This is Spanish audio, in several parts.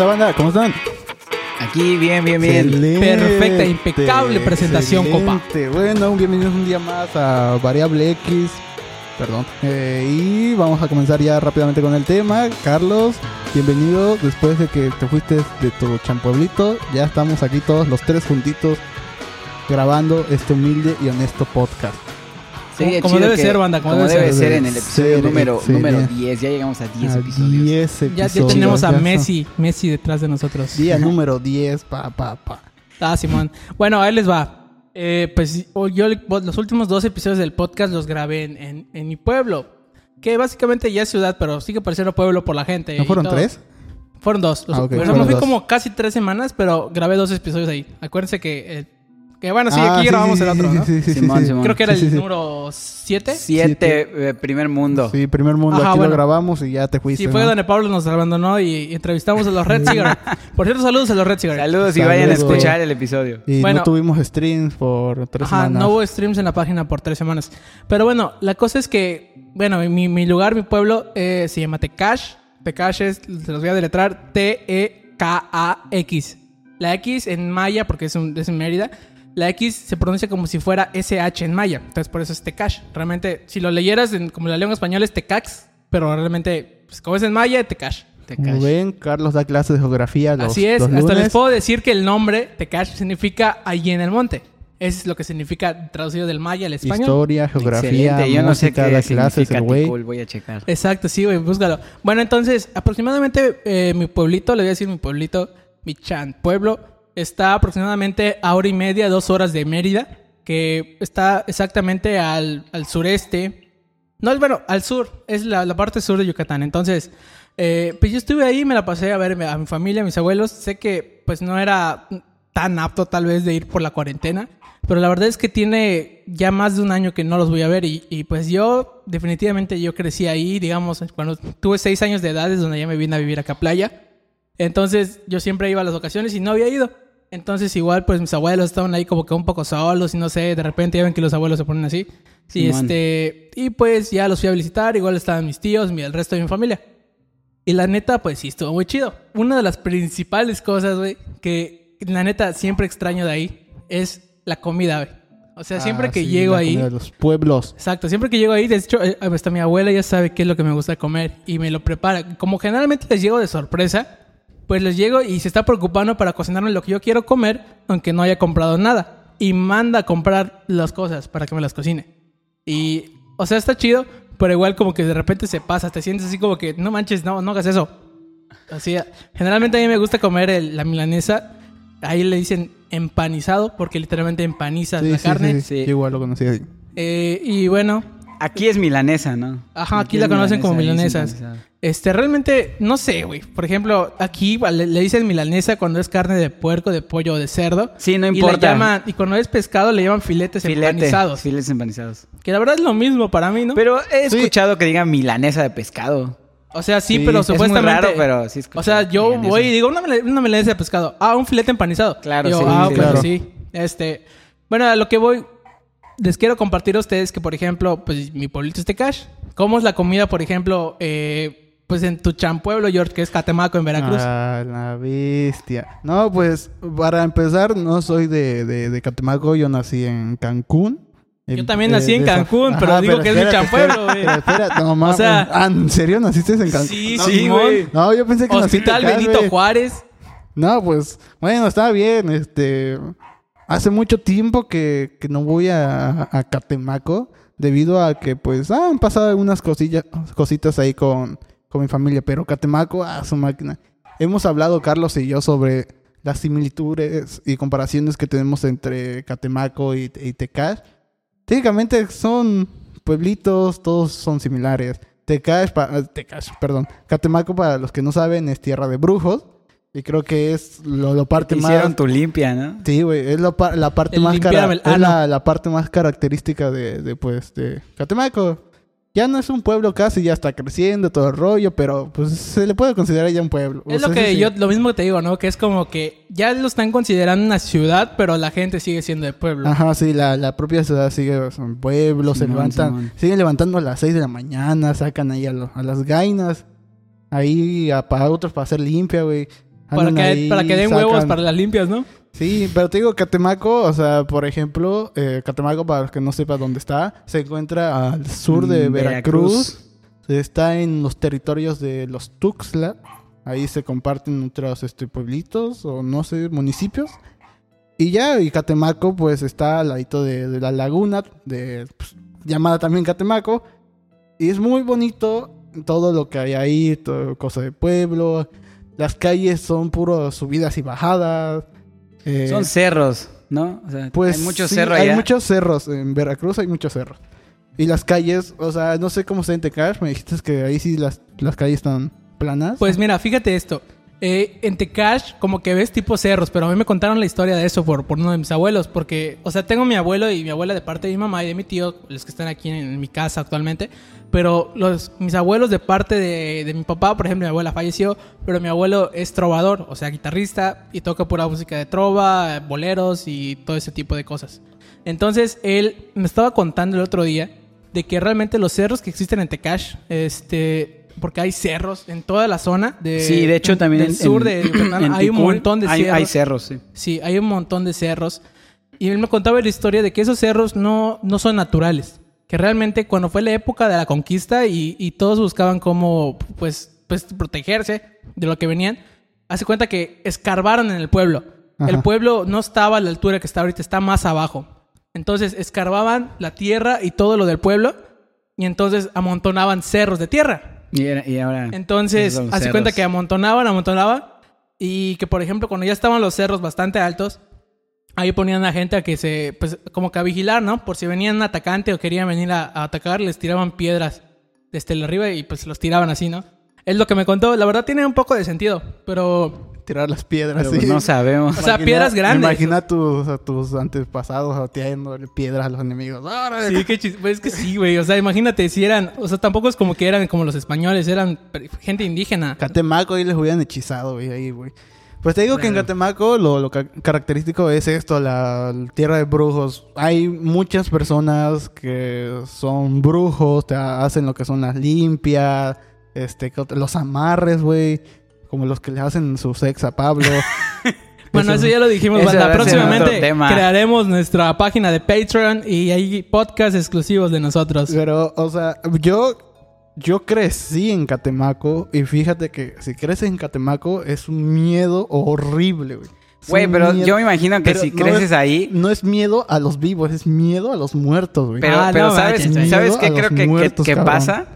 ¿Qué onda, banda? ¿Cómo están? Aquí, bien, bien, bien. Excelente, Perfecta, impecable presentación, copa. excelente. Bueno, bienvenidos un día más a Variable X. Perdón. Eh, y vamos a comenzar ya rápidamente con el tema. Carlos, bienvenido. Después de que te fuiste de tu champueblito, ya estamos aquí todos los tres juntitos grabando este humilde y honesto podcast. Sería Como debe que- ser, banda, como Como debe debe ser. ser en el episodio Ser número, número 10. Ya llegamos a 10 A episodios. 10 Ya, ya episodios, tenemos a ya son- Messi, Messi detrás de nosotros. Día número 10, pa, pa, pa. Ah, Simón. Bueno, ahí les va. Eh, pues o- yo los últimos dos episodios del podcast los grabé en, en- en mi pueblo. Que básicamente ya es ciudad, pero sigue pareciendo pueblo por la gente. ¿No y fueron todo. tres? Fueron dos. Los- Ah, ok, o sea, fueron me fui dos. como casi tres semanas, pero grabé dos episodios ahí. Acuérdense que... eh, que bueno, sí, Ah, aquí grabamos sí, el otro, sí, ¿no? sí, sí, sí, Simón, sí. Simón. Creo que era Sí, el número siete. Siete, eh, primer mundo. Sí, primer mundo. Ajá, aquí bueno. lo grabamos y ya te fuiste. Sí, fue ¿no? donde Pablo nos abandonó y, y entrevistamos a los Red Cigarette. Por cierto, saludos a los Red Cigarette. Saludos y vayan a escuchar el episodio. Y Bueno. no tuvimos streams por tres Ajá, semanas. no hubo streams en la página por tres semanas. Pero bueno, la cosa es que, bueno, mi, mi lugar, mi pueblo, eh, se llama Tecash. Tecash es, se los voy a deletrar, T-E-K-A-X. La X en maya, porque es, un- es en Mérida, la X se pronuncia como si fuera SH en maya. Entonces por eso es Tecash. Realmente, si lo leyeras en- como la lengua española es Tecax, pero realmente, pues, como es en maya, Tecash. Te Como ven, Carlos da clases de geografía los, Así es, los hasta lunes. les puedo decir que el nombre Tecash significa allí en el monte. Eso es lo que significa traducido del maya al español. Historia, geografía, Excelente. Yo no sé música, qué da clases el güey. Ticul, Voy a checar. Exacto, sí, güey, búscalo. Bueno, entonces, aproximadamente eh, mi pueblito, le voy a decir mi pueblito, mi chan pueblo, está aproximadamente a hora y media, dos horas de Mérida, que está exactamente al, al sureste. No, bueno, al sur, es la, la parte sur de Yucatán. Entonces, eh, pues yo estuve ahí, me la pasé a ver a mi familia, a mis abuelos. Sé que pues no era tan apto tal vez de ir por la cuarentena, pero la verdad es que tiene ya más de un año que no los voy a ver y, y, pues yo definitivamente yo crecí ahí, digamos, cuando tuve seis años de edad es donde ya me vine a vivir acá a playa. Entonces yo siempre iba a las ocasiones y no había ido. Entonces igual pues mis abuelos estaban ahí como que un poco solos y no sé, de repente ya ven que los abuelos se ponen así. Y Simón. este y pues ya los fui a visitar, igual estaban mis tíos, el resto de mi familia. Y la neta, pues sí, estuvo muy chido. Una de las principales cosas, güey, que la neta siempre extraño de ahí es la comida, güey. O sea, siempre Ah, que sí, llego la ahí, de los pueblos. Exacto, siempre que llego ahí, de hecho, eh, hasta mi abuela ya sabe qué es lo que me gusta comer y me lo prepara. Como generalmente les llego de sorpresa, pues les llego y se está preocupando para cocinarme lo que yo quiero comer, aunque no haya comprado nada. Y manda a comprar las cosas para que me las cocine. Y, o sea, está chido, pero igual como que de repente se pasa, te sientes así como que, no manches, no, no hagas eso. Así, generalmente a mí me gusta comer el- la milanesa, ahí le dicen empanizado, porque literalmente empanizas Sí, la sí, carne. sí, sí. Sí. Yo igual lo conocí ahí. Eh, y bueno, Aquí es milanesa, ¿no? Ajá, aquí la conocen como milanesas. Este, realmente, no sé, güey. Por ejemplo, aquí le, le dicen milanesa cuando es carne de puerco, de pollo o de cerdo. Sí, no Y, la importa. llaman- y cuando es pescado le llaman filetes Filete. empanizados. Filetes empanizados. Que la verdad es lo mismo para mí, ¿no? Pero he Sí. escuchado que digan milanesa de pescado. o sea, sí, Sí, pero es muy supuestamente... raro, pero sí O sea, yo voy y digo una, una milanesa de pescado. Ah, un filete empanizado. Claro, Yo, sí, Ah, sí, claro. sí. Este... Bueno, a lo que voy... Les quiero compartir a ustedes que, por ejemplo, pues mi pueblito es Tecash. ¿Cómo es la comida, por ejemplo, eh, pues en tu champueblo, George, que es Catemaco, en Veracruz? Ah, la bestia. No, pues para empezar, no soy de, de, de Catemaco, yo nací en Cancún. Yo también nací en Cancún, pero digo que es mi espérate, güey. espérate, no mames. sea- Ah, ¿en serio naciste en Cancún? Sí, no, sí, güey. No, yo pensé que nací en Hospital Benito. Juárez. No, pues, bueno, está bien, este... Hace mucho tiempo que, que no voy a, a Catemaco debido a que, pues, ah, han pasado algunas cosillas, cositas ahí con, con mi familia, pero Catemaco, ah, su máquina. Hemos hablado, Carlos y yo, sobre las similitudes y comparaciones que tenemos entre Catemaco y, y Tecash. Técnicamente son pueblitos, todos son similares. Tecash, pa- Tecash, perdón. Catemaco, para los que no saben, es tierra de brujos. Y creo que es lo, lo parte Te más... hicieron tu limpia, ¿no? Sí, güey, es lo la parte El más cara- es la, parte más característica de, de, pues de Catemaco. Ya no es un pueblo casi, ya está creciendo todo el rollo, pero pues se le puede considerar ya un pueblo. O Es sea, lo que sí, sí. yo, lo mismo que te digo, ¿no? Que es como que ya lo están considerando una ciudad, pero la gente sigue siendo de pueblo. Ajá, sí, la, la propia ciudad sigue, son pueblos, se Simón, levantan, siguen levantando a las 6 de la mañana, sacan ahí a, lo- a las gainas, ahí a, para otros para hacer limpia, güey. Para que, para que den huevos para las limpias, ¿no? Sí, pero te digo, Catemaco, o sea, por ejemplo, eh, Catemaco, para los que no sepan dónde está, se encuentra al sur de Mm, Veracruz. Está en los territorios de los Tuxtla. Ahí se comparten otros este, pueblitos o no sé, municipios. Y ya, y Catemaco, pues está al ladito de, de la laguna, de, pues, llamada también Catemaco. Y es muy bonito todo lo que hay ahí, todo cosa de pueblo. Las calles son puro subidas y bajadas. eh, Son cerros, ¿no? O sea, pues hay muchos sí, cerros Hay allá. muchos cerros. En Veracruz hay muchos cerros. Y las calles, o sea, no sé cómo está en Tecash. Me dijiste que ahí sí las, las calles están planas. Pues mira, fíjate esto. Eh, en Tecash, como que ves tipo cerros, pero a mí me contaron la historia de eso por, por uno de mis abuelos. Porque, o sea, tengo mi abuelo y mi abuela de parte de mi mamá y de mi tío, los que están aquí en, en mi casa actualmente. Pero los, mis abuelos de parte de, de mi papá, por ejemplo, mi abuela falleció, pero mi abuelo es trovador, o sea, guitarrista y toca pura música de trova, boleros y todo ese tipo de cosas. Entonces, él me estaba contando el otro día de que realmente los cerros que existen en Tecash, este, porque hay cerros en toda la zona de, sí, de hecho también del en- sur en- de Yucatán en hay un montón de hay, cerros. hay cerros, sí. Sí, hay un montón de cerros. Y él me contaba la historia de que esos cerros no, no son naturales. Que realmente cuando fue la época de la conquista y, y todos buscaban cómo pues, pues protegerse de lo que venían, hace cuenta que escarbaron en el pueblo. Ajá. El pueblo no estaba a la altura que está ahorita, está más abajo. Entonces escarbaban la tierra y todo lo del pueblo y entonces amontonaban cerros de tierra. Y, era- y ahora... Entonces, hace cuenta que amontonaban, amontonaban. Y que, por ejemplo, cuando ya estaban los cerros bastante altos, ahí ponían a gente a que se, pues, como que a vigilar, ¿no? Por si venían un atacante o querían venir a, a atacar, les tiraban piedras desde el arriba y pues los tiraban así, ¿no? Es lo que me contó. La verdad tiene un poco de sentido, pero... Tirar las piedras. Pero sí. pues no sabemos. O sea, piedras grandes. Imagina a tus, a tus antepasados tirándole piedras a los enemigos. ¡Órale! Sí, qué chis- pues es que sí, güey. O sea, imagínate si eran... O sea, tampoco es como que eran como los españoles, eran gente indígena. Catemaco ahí les hubieran hechizado, güey, ahí, güey. Pues te digo que en Catemaco lo, lo ca- característico es esto, la, la tierra de brujos. Hay muchas personas que son brujos, te ha- hacen lo que son las limpias, este, los amarres, güey, como los que le hacen su sex a Pablo. Bueno, eso ya lo dijimos, banda. Próximamente crearemos nuestra página de Patreon y hay podcasts exclusivos de nosotros. Pero, o sea, yo, yo crecí en Catemaco y fíjate que si creces en Catemaco es un miedo horrible, güey. Güey, pero miedo- yo me imagino que Pero si no creces es- ahí... No es miedo a los vivos, es miedo a los muertos, güey. Pero, Ah, pero no ¿sabes. ¿sabes qué creo que, muertos, que pasa?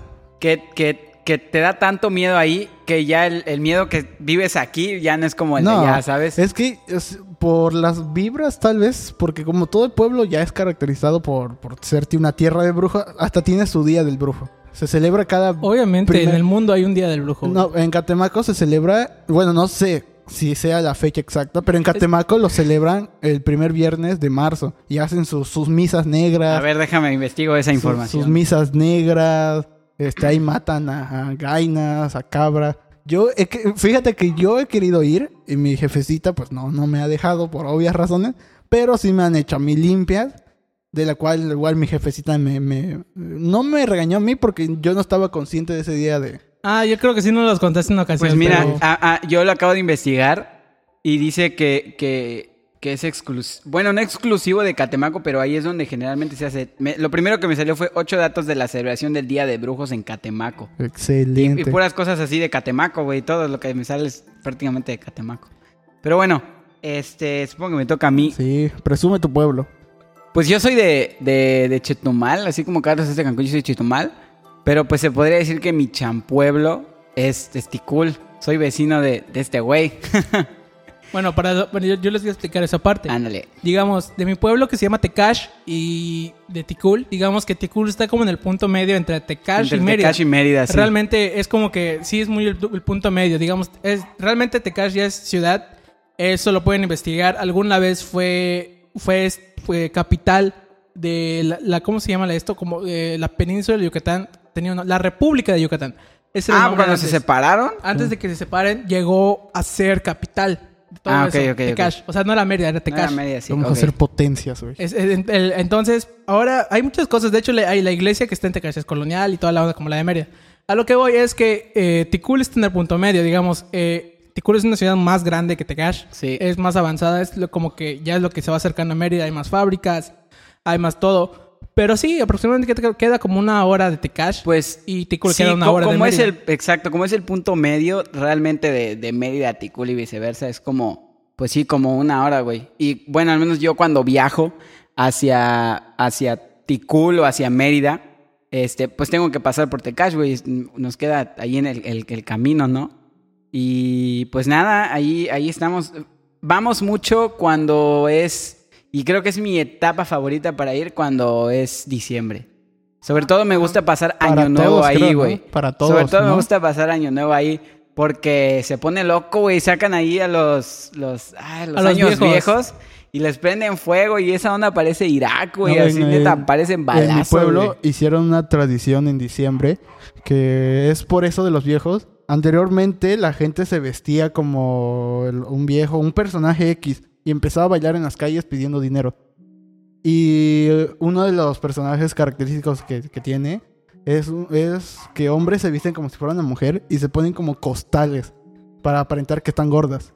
Que, que, que te da tanto miedo ahí que ya el, el miedo que vives aquí ya no es como el no, de allá, ¿sabes? Es que es por las vibras, tal vez, porque como todo el pueblo ya es caracterizado por, por ser una tierra de brujo, hasta tiene su día del brujo. Se celebra cada. Obviamente, primer- en el mundo hay un día del brujo. güey. No, en Catemaco se celebra. Bueno, no sé si sea la fecha exacta, pero en Catemaco lo celebran el primer viernes de marzo y hacen sus, sus misas negras. A ver, déjame investigo esa sus- información. Sus misas negras. Este, ahí matan a, a gainas, a cabra. Yo, que- fíjate que yo he querido ir y mi jefecita, pues no, no me ha dejado por obvias razones, pero sí me han hecho a mí limpias, de la cual igual mi jefecita me, me- no me regañó a mí porque yo no estaba consciente de ese día de... Ah, yo creo que sí no los contaste en ocasión. Pues mira, pero- yo lo acabo de investigar y dice que, que, que es exclusivo. Bueno, no exclusivo de Catemaco, pero ahí es donde generalmente se hace. me- lo primero que me salió fue ocho datos de la celebración del Día de Brujos en Catemaco. Y, Excelente. y puras cosas así de Catemaco, güey. Todo lo que me sale es prácticamente de Catemaco. Pero bueno, este, supongo que me toca a mí. Sí, presume tu pueblo. Pues yo soy de, de, de Chetumal, así como Carlos es de Cancún, yo soy de Chetumal. Pero pues se podría decir que mi champueblo es Testicul. Soy vecino de, de este güey. Bueno, para, bueno, yo, yo les voy a explicar esa parte. Ándale. Digamos, de mi pueblo que se llama Tecash y de Ticul, digamos que Ticul está como en el punto medio entre Tecash Entre y Mérida. Tecash y Mérida, sí. Realmente es como que sí es muy el, el punto medio, digamos, es realmente Tecash ya es ciudad, eso lo pueden investigar. Alguna vez fue fue, fue capital de la, la- ¿cómo se llama esto? Como eh, la península de Yucatán, tenía una- la República de Yucatán. Ese Ah, cuando se separaron. Antes de que se separen, llegó a ser capital. Todo Ah, ok, eso, ok, ok. Tecash. O sea, no era Mérida, era No Tecash. era media, sí, Vamos a hacer potencias, güey. Entonces, ahora hay muchas cosas. De hecho, hay la iglesia que está en Tecash es colonial y toda la onda como la de Mérida. A lo que voy es que eh, Ticul está en el punto medio, digamos. eh, Ticul es una ciudad más grande que Tecash. Sí. Es más avanzada, es lo- como que ya es lo que se va acercando a Mérida. Hay más fábricas, hay más todo. Pero sí, aproximadamente queda- como una hora de Tecash. Pues y Ticul sí, queda una hora de como es Mérida. el exacto, como es el punto medio realmente de, de Mérida a Ticul y viceversa, es como pues sí, como una hora, güey. Y bueno, al menos yo cuando viajo hacia hacia Ticul o hacia Mérida, este, pues tengo que pasar por Tecash, güey. Nos queda ahí en el, el- el camino, ¿no? Y pues nada, ahí, ahí estamos. Vamos mucho cuando es, y creo que es mi etapa favorita para ir cuando es diciembre. Sobre todo me gusta pasar Para año nuevo todos, ahí, güey. Para todos, Sobre todo me gusta pasar año nuevo ahí porque se pone loco, güey. Sacan ahí a los, los, ay, los A los años viejos. viejos. y les prenden fuego y esa onda parece Irak, güey. No, así neta, en- parecen balazos. En mi pueblo hicieron una tradición en diciembre que es por eso de los viejos. Anteriormente la gente se vestía como un viejo, un personaje X y empezaba a bailar en las calles pidiendo dinero. Y uno de los personajes característicos que, que tiene es, es que hombres se visten como si fueran una mujer y se ponen como costales para aparentar que están gordas.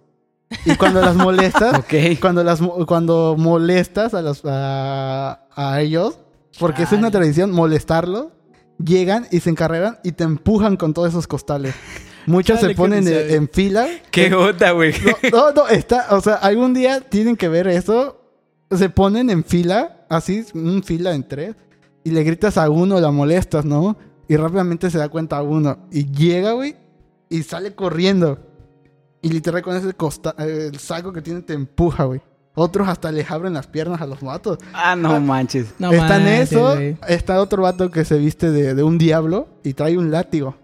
Y cuando las molestas, Ok. cuando las cuando molestas a los a, a ellos porque es una tradición molestarlos llegan y se encarreran y te empujan con todos esos costales. Muchos Chale, se ponen en, fila. ¿Qué onda, güey? no, no no está o sea algún día tienen que ver eso. Se ponen en fila así un fila en tres y le gritas a uno la molestas no y rápidamente se da cuenta a uno. Y llega güey y sale corriendo. Y literal con ese costa el saco que tiene te empuja, güey. Otros hasta les abren las piernas a los vatos. Ah, no manches. No está en eso, güey. está otro vato que se viste de, de un diablo y trae un látigo.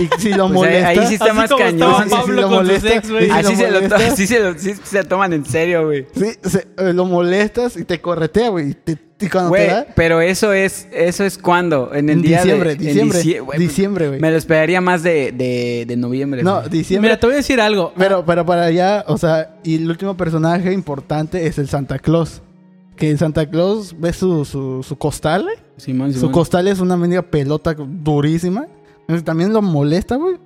Y si lo Pues ahí- molesta... ahí sí está Así más cañón. lo con molesta- ex, si Así se, lo así se lo sí se toman en serio, güey. Sí, se- eh, lo molestas y te corretea, güey. Y, te- y cuando Güey, te da... pero eso es, eso es cuando, en el En día diciembre, de... en diciembre, dicie- güey, diciembre, güey. Me lo esperaría más de, de, de noviembre. No, diciembre... Mira, te voy a decir algo. Pero, pero para allá, o sea, y el último personaje importante es el Santa Claus. Que el Santa Claus ve su, su, su costal. Simón, Su costal es una mendiga pelota durísima. Entonces, también lo molesta, güey.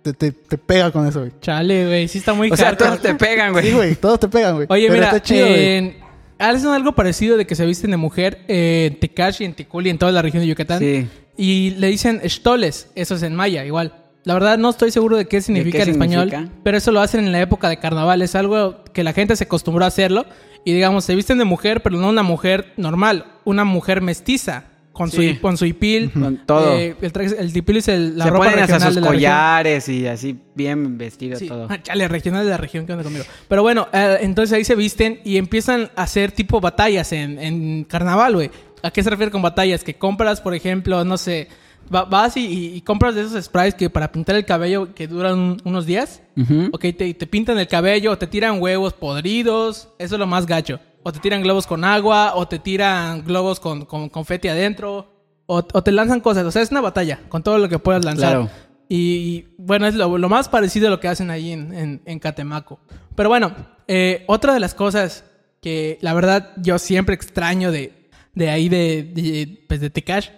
Te, te, te pega con eso, güey. Chale, güey. Sí está muy O sea, todos te pegan, güey. Sí, güey. Todos te pegan, güey. Oye, Pero mira, está chido, güey. en- hacen algo parecido de que se visten de mujer eh, en Tecash y en Ticul y en toda la región de Yucatán. Sí. Y le dicen estoles, eso es en maya, igual. La verdad no estoy seguro de qué significa qué en español, pero eso lo hacen en la época de carnaval. Es algo que la gente se acostumbró a hacerlo. Y digamos, se visten de mujer, pero no una mujer normal, una mujer mestiza. Con, Sí. su, con su hipil. Con todo. Eh, el, traje- el hipil es el- la Se ropa ponen hasta regional sus de la región. collares y así bien vestido Sí. todo. Chale, regional de la región, ¿qué onda conmigo? Pero bueno, eh, entonces ahí se visten y empiezan a hacer tipo batallas en, en carnaval, güey. ¿A qué se refiere con batallas? Que compras, por ejemplo, no sé, va- vas y, y- y compras de esos sprays que para pintar el cabello que duran un- unos días. Ujú. Ok, te, te pintan el cabello, o te tiran huevos podridos, eso es lo más gacho. O te tiran globos con agua, o te tiran globos con, con confeti adentro, o, o te lanzan cosas. O sea, es una batalla con todo lo que puedas lanzar. Claro. Y bueno, es lo, lo más parecido a lo que hacen ahí en, en- en Catemaco. Pero bueno, eh, otra de las cosas que la verdad yo siempre extraño de, de ahí de, de, pues, de Tecash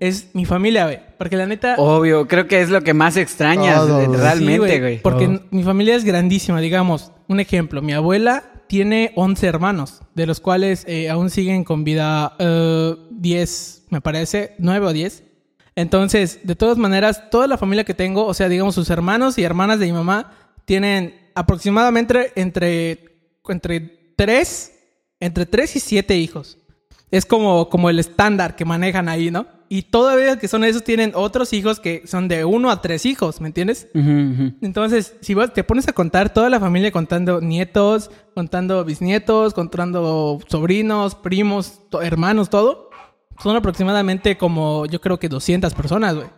es mi familia, güey. Porque la neta... Obvio, creo que es lo que más extrañas realmente, Sí, güey. Porque mi familia es grandísima, digamos. Un ejemplo, mi abuela tiene 11 hermanos, de los cuales eh, aún siguen con vida eh, 10, me parece, 9 o 10. Entonces, de todas maneras, toda la familia que tengo, o sea, digamos, sus hermanos y hermanas de mi mamá, tienen aproximadamente entre, entre 3, entre 3 y 7 hijos. Es como, como el estándar que manejan ahí, ¿no? Y todavía que son esos, tienen otros hijos que son de 1 a 3 hijos, ¿me entiendes? Entonces, si vos te pones a contar toda la familia contando nietos, contando bisnietos, contando sobrinos, primos, to- hermanos, todo, son aproximadamente como yo creo que 200 personas, güey.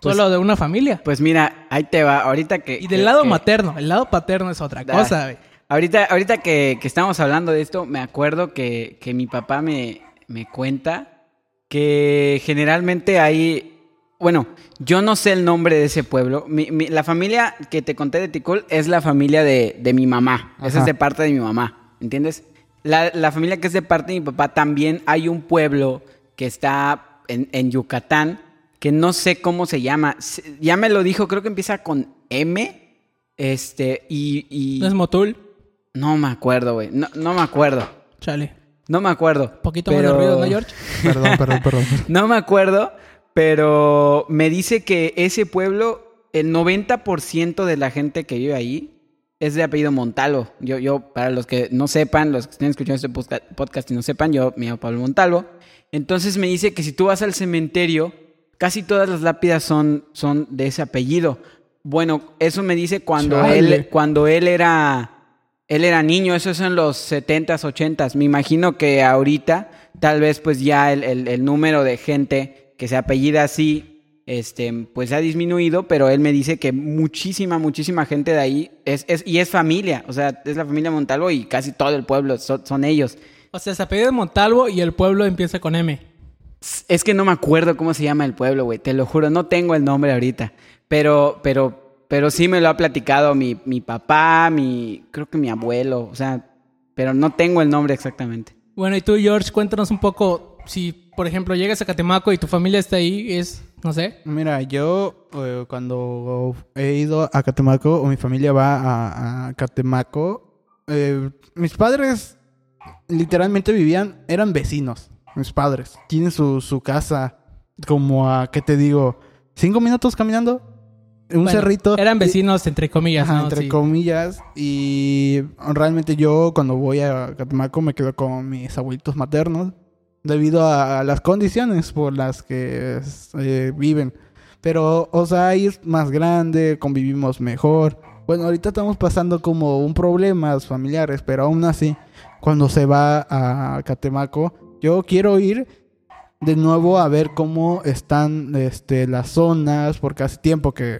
Pues- Solo de una familia. Pues mira, ahí te va. Ahorita que. Y del que- lado que- materno, el lado paterno es otra Da. cosa, güey. Ahorita, ahorita que, que estamos hablando de esto, me acuerdo que, que mi papá me, me cuenta que generalmente hay. Bueno, yo no sé el nombre de ese pueblo. Mi- mi- la familia que te conté de Ticul es la familia de, de mi mamá. Esa es de parte de mi mamá. ¿Entiendes? La, la familia que es de parte de mi papá también hay un pueblo que está en, en Yucatán que no sé cómo se llama. Ya me lo dijo, creo que empieza con M. Este, y... y- ¿No es Motul? No me acuerdo, güey. No, no me acuerdo. Chale. No me acuerdo. Poquito Pero- más de ruido, ¿no, George? Perdón, perdón, perdón. No me acuerdo, pero me dice que ese pueblo, el 90% de la gente que vive ahí es de apellido Montalvo. Yo, yo, para los que no sepan, los que estén escuchando este podcast y no sepan, yo me llamo Pablo Montalvo. Entonces me dice que si tú vas al cementerio, casi todas las lápidas son, son de ese apellido. Bueno, eso me dice cuando Chale. él, cuando él era, él era niño, eso es en los 70s, 80s. Me imagino que ahorita, tal vez pues ya el, el- el número de gente que se apellida así, este, pues ha disminuido, pero él me dice que muchísima, muchísima gente de ahí es, es y es familia, o sea, es la familia Montalvo y casi todo el pueblo son, son ellos. O sea, se apellida Montalvo y el pueblo empieza con M. Es que no me acuerdo cómo se llama el pueblo, güey. Te lo juro, no tengo el nombre ahorita. Pero, pero, pero sí me lo ha platicado mi, mi papá, mi, creo que mi abuelo, o sea, pero no tengo el nombre exactamente. Bueno, y tú, George, cuéntanos un poco si, por ejemplo, llegas a Catemaco y tu familia está ahí, es, no sé. Mira, yo eh, cuando he ido a Catemaco o mi familia va a, a Catemaco, eh, mis padres literalmente vivían, eran vecinos, mis padres. Tienen su, su casa como a, ¿qué te digo? ¿Cinco minutos caminando? Un Bueno, cerrito. Eran vecinos, entre comillas, Ajá, ¿no? entre Sí. comillas. Y realmente yo cuando voy a Catemaco me quedo con mis abuelitos maternos debido a las condiciones por las que eh, viven. Pero, o sea, ahí es más grande, convivimos mejor. Bueno, ahorita estamos pasando como un problemas familiares, pero aún así, cuando se va a Catemaco, yo quiero ir de nuevo a ver cómo están este, las zonas, porque hace tiempo que,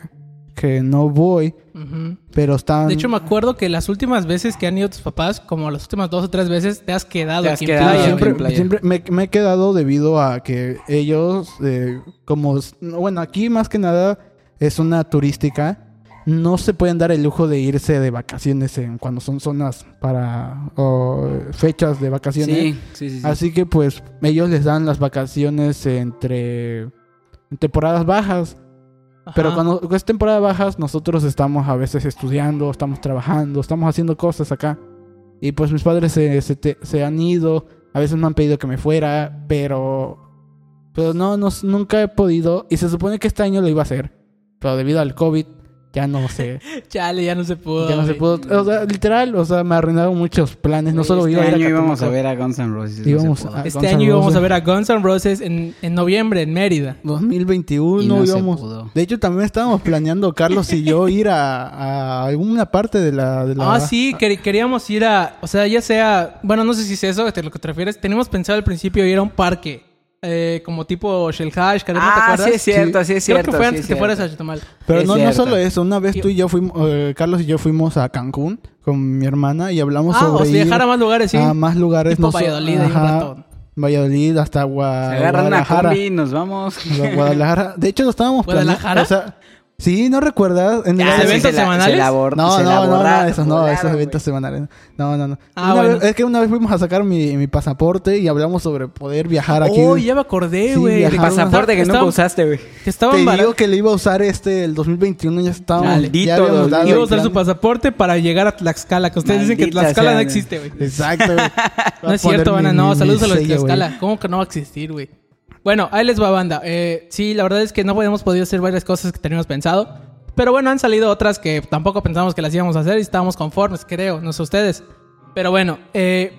que no voy. Pero están. De hecho, me acuerdo que las últimas veces que han ido tus papás, como las últimas dos o tres veces, te has quedado Te has aquí quedado en aquí playa. en siempre, playa. siempre me, me he quedado debido a que ellos, eh, como. Bueno, aquí más que nada es una turística. No se pueden dar el lujo de irse de vacaciones en, cuando son zonas para. o fechas de vacaciones. Sí, sí, sí. sí. Así que pues ellos les dan las vacaciones entre. en temporadas bajas. Ajá. Pero cuando es temporada bajas, nosotros estamos a veces estudiando, estamos trabajando, estamos haciendo cosas acá. Y pues mis padres se, se, te- se han ido, a veces me han pedido que me fuera, pero... Pero no, no, nunca he podido. Y se supone que este año lo iba a hacer. Pero debido al COVID, ya no sé. Chale, ya no se pudo. ya no se pudo. O sea, literal, o sea, me arruinaron muchos planes. No solo este iba a ir a año íbamos a ver a Guns N' Roses. se Íbamos a- Este Guns año íbamos a ver a Guns N' Roses en, en noviembre en Mérida. 2021 Y no se íbamos. pudo. De hecho, también estábamos planeando, Carlos y yo, ir a, a alguna parte de la. De la Ah, sí, quer- queríamos ir a, o sea, ya sea, bueno, no sé si es eso, de lo que te refieres. Teníamos pensado al principio ir a un parque, eh, como tipo Shell Hash, ¿no te Ah, acuerdas? sí es cierto, sí es cierto. Creo que fue sí antes es que fueras a. Chetumal. Pero Es no, no solo eso. Una vez tú y yo fuimos, eh, Carlos y yo fuimos a Cancún con mi hermana y hablamos Ah, sobre o sea, viajar a más lugares, sí. a más lugares. Tipo no so- Valladolid, un. Valladolid hasta Gua- Se agarran una Guadalajara. combi y nos vamos. Guadalajara. De hecho, lo estábamos planeando. ¿Guadalajara? O sea, sí, ¿no recuerdas? En el ¿Los eventos se la- semanales? se la bor- No, se no, la no, esos no, esos eventos semanales. No, no, no. Ah, bueno. vez- es que una vez fuimos a sacar mi, mi pasaporte y hablamos sobre poder viajar aquí. Oh, ya me acordé, Sí, güey. de que Pasaporte que nunca usaste, güey. Te digo que le iba a usar este el 2021 ya estábamos. Maldito ya Iba a el usar plan. su pasaporte para llegar a Tlaxcala. Que ustedes dicen que Tlaxcala sea, no existe, güey. Exacto. güey. No es cierto, banda. No, saludos a los de. Tlaxcala. ¿Cómo que no va a existir, güey? Bueno, ahí les va, banda. Eh, sí, la verdad es que no habíamos podido hacer varias cosas que teníamos pensado. Pero bueno, han salido otras que tampoco pensamos que las íbamos a hacer y estábamos conformes, creo. No sé ustedes. Pero bueno, eh,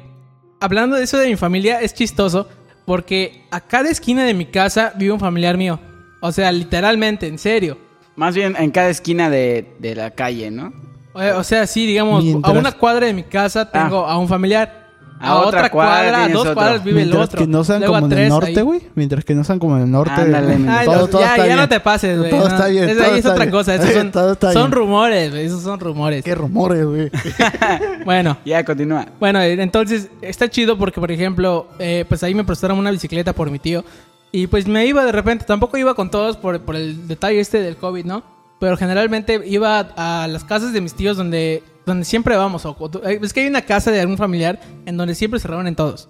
hablando de eso de mi familia, es chistoso porque a cada esquina de mi casa vive un familiar mío. O sea, literalmente, en serio. Más bien en cada esquina de, de la calle, ¿no? O, o sea, sí, digamos, Mientras- a una cuadra de mi casa tengo a un familiar. A A, otra otra cuadra cuadra, a dos otro. cuadras vive el Mientras otro. que no sean Luego como en el norte, güey. Mientras que no sean como en el norte. Ándale. Ay, todo, no, todo ya, está ya bien. no te pases, güey. Todo no. está bien. Es, todo ahí es otra bien. cosa. Esos son, Todo está son bien. rumores, güey. Esos son rumores. Qué rumores, güey. Bueno, Ya, continúa. bueno, eh, entonces está chido porque, por ejemplo, eh, pues ahí me prestaron una bicicleta por mi tío. Y pues me iba de repente, tampoco iba con todos por, por el detalle este del COVID, ¿no? Pero generalmente iba a las casas de mis tíos donde, donde siempre vamos. O, o- eh, es que hay una casa de algún familiar en donde siempre se reúnen todos.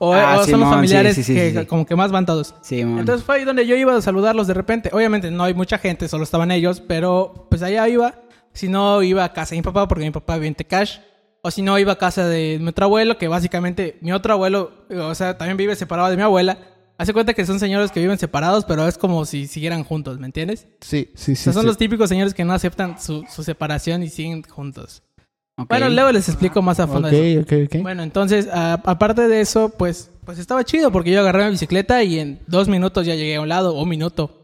O, Ah, o son los familiares sí, sí, que sí, sí. como que más van todos. Entonces fue ahí donde yo iba a saludarlos de repente. Obviamente no hay mucha gente, solo estaban ellos, pero pues allá iba. Si no, iba a casa de mi papá porque mi papá vive en Tecash. O si no, iba a casa de mi otro abuelo, que básicamente mi otro abuelo, o sea, también vive separado de mi abuela. Hace cuenta que son señores que viven separados, pero es como si siguieran juntos, ¿me entiendes? Sí, sí, O sí. sea, son sí. los típicos señores que no aceptan su, su separación y siguen juntos. Ok. Bueno, luego les explico más a fondo Ok, eso. ok, ok. Bueno, entonces, a- aparte de eso, pues, pues estaba chido porque yo agarré mi bicicleta y en dos minutos ya llegué a un lado, o un minuto.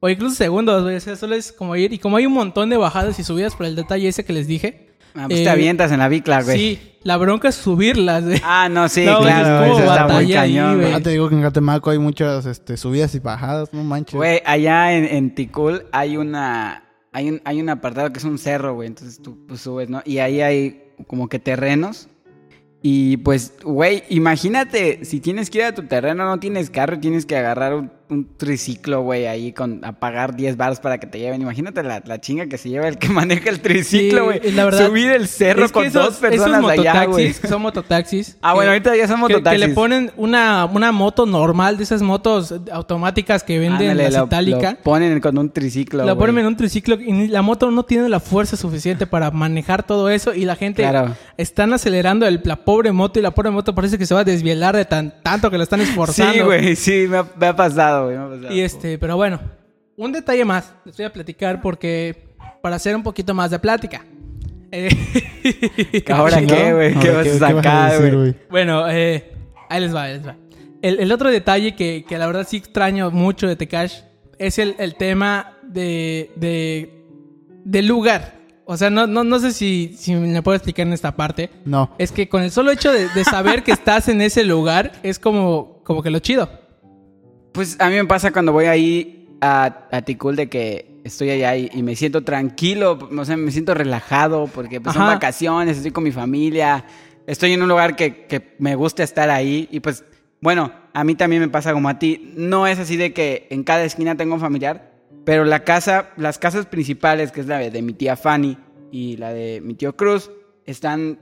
O incluso segundos, güey. O sea, solo es como ir. Y como hay un montón de bajadas y subidas por el detalle ese que les dije. Ah, pues eh, te avientas en la bicla, güey. Sí, la bronca es subirlas, güey. Ah, no, sí, No, es claro, como eso está muy ahí, cañón, güey. Ah, te digo que en Catemaco hay muchas este, subidas y bajadas, no manches. Güey, allá en, en Ticul hay una hay un, hay un apartado que es un cerro, güey. Entonces tú pues, subes, ¿no? Y ahí hay como que terrenos. Y pues, güey, imagínate, si tienes que ir a tu terreno, no tienes carro, tienes que agarrar un, un triciclo, güey, ahí con a pagar 10 baros para que te lleven. Imagínate la, la chinga que se lleva el que maneja el triciclo, güey. Sí, la verdad. Subir el cerro Es que con esos- dos personas esos allá, güey. mototaxis, son mototaxis. Ah, bueno, ahorita ya son que- Que, mototaxis. le ponen una, una moto normal, de esas motos automáticas que venden Ándale, las lo- itálica. lo ponen con un triciclo, La ponen en un triciclo y la moto no tiene la fuerza suficiente para manejar todo eso y la gente Claro. están acelerando el- la pobre moto y la pobre moto parece que se va a desvielar de tan, tanto que la están esforzando. Sí, güey, sí, me ha, me ha pasado, güey. me ha pasado. Y este, pero bueno, un detalle más les voy a platicar porque para hacer un poquito más de plática. Eh, ¿Ahora qué, güey? ¿Qué vas a sacar, güey? Bueno, eh, ahí les va, ahí les va. El, el otro detalle que, que la verdad sí extraño mucho de Tekash es el, el tema de, de, del lugar. O sea, no, no, no sé si, si me puedo explicar en esta parte. No. Es que con el solo hecho de, de saber que estás en ese lugar es como, como que lo chido. Pues a mí me pasa cuando voy ahí a, a Ticul de que estoy allá y, y me siento tranquilo, o sea, me siento relajado porque pues, son vacaciones, estoy con mi familia, estoy en un lugar que, que me gusta estar ahí y pues, bueno, a mí también me pasa como a ti. No es así de que en cada esquina tengo un familiar, pero la casa, las casas principales, que es la de, de mi tía Fanny y la de mi tío Cruz, están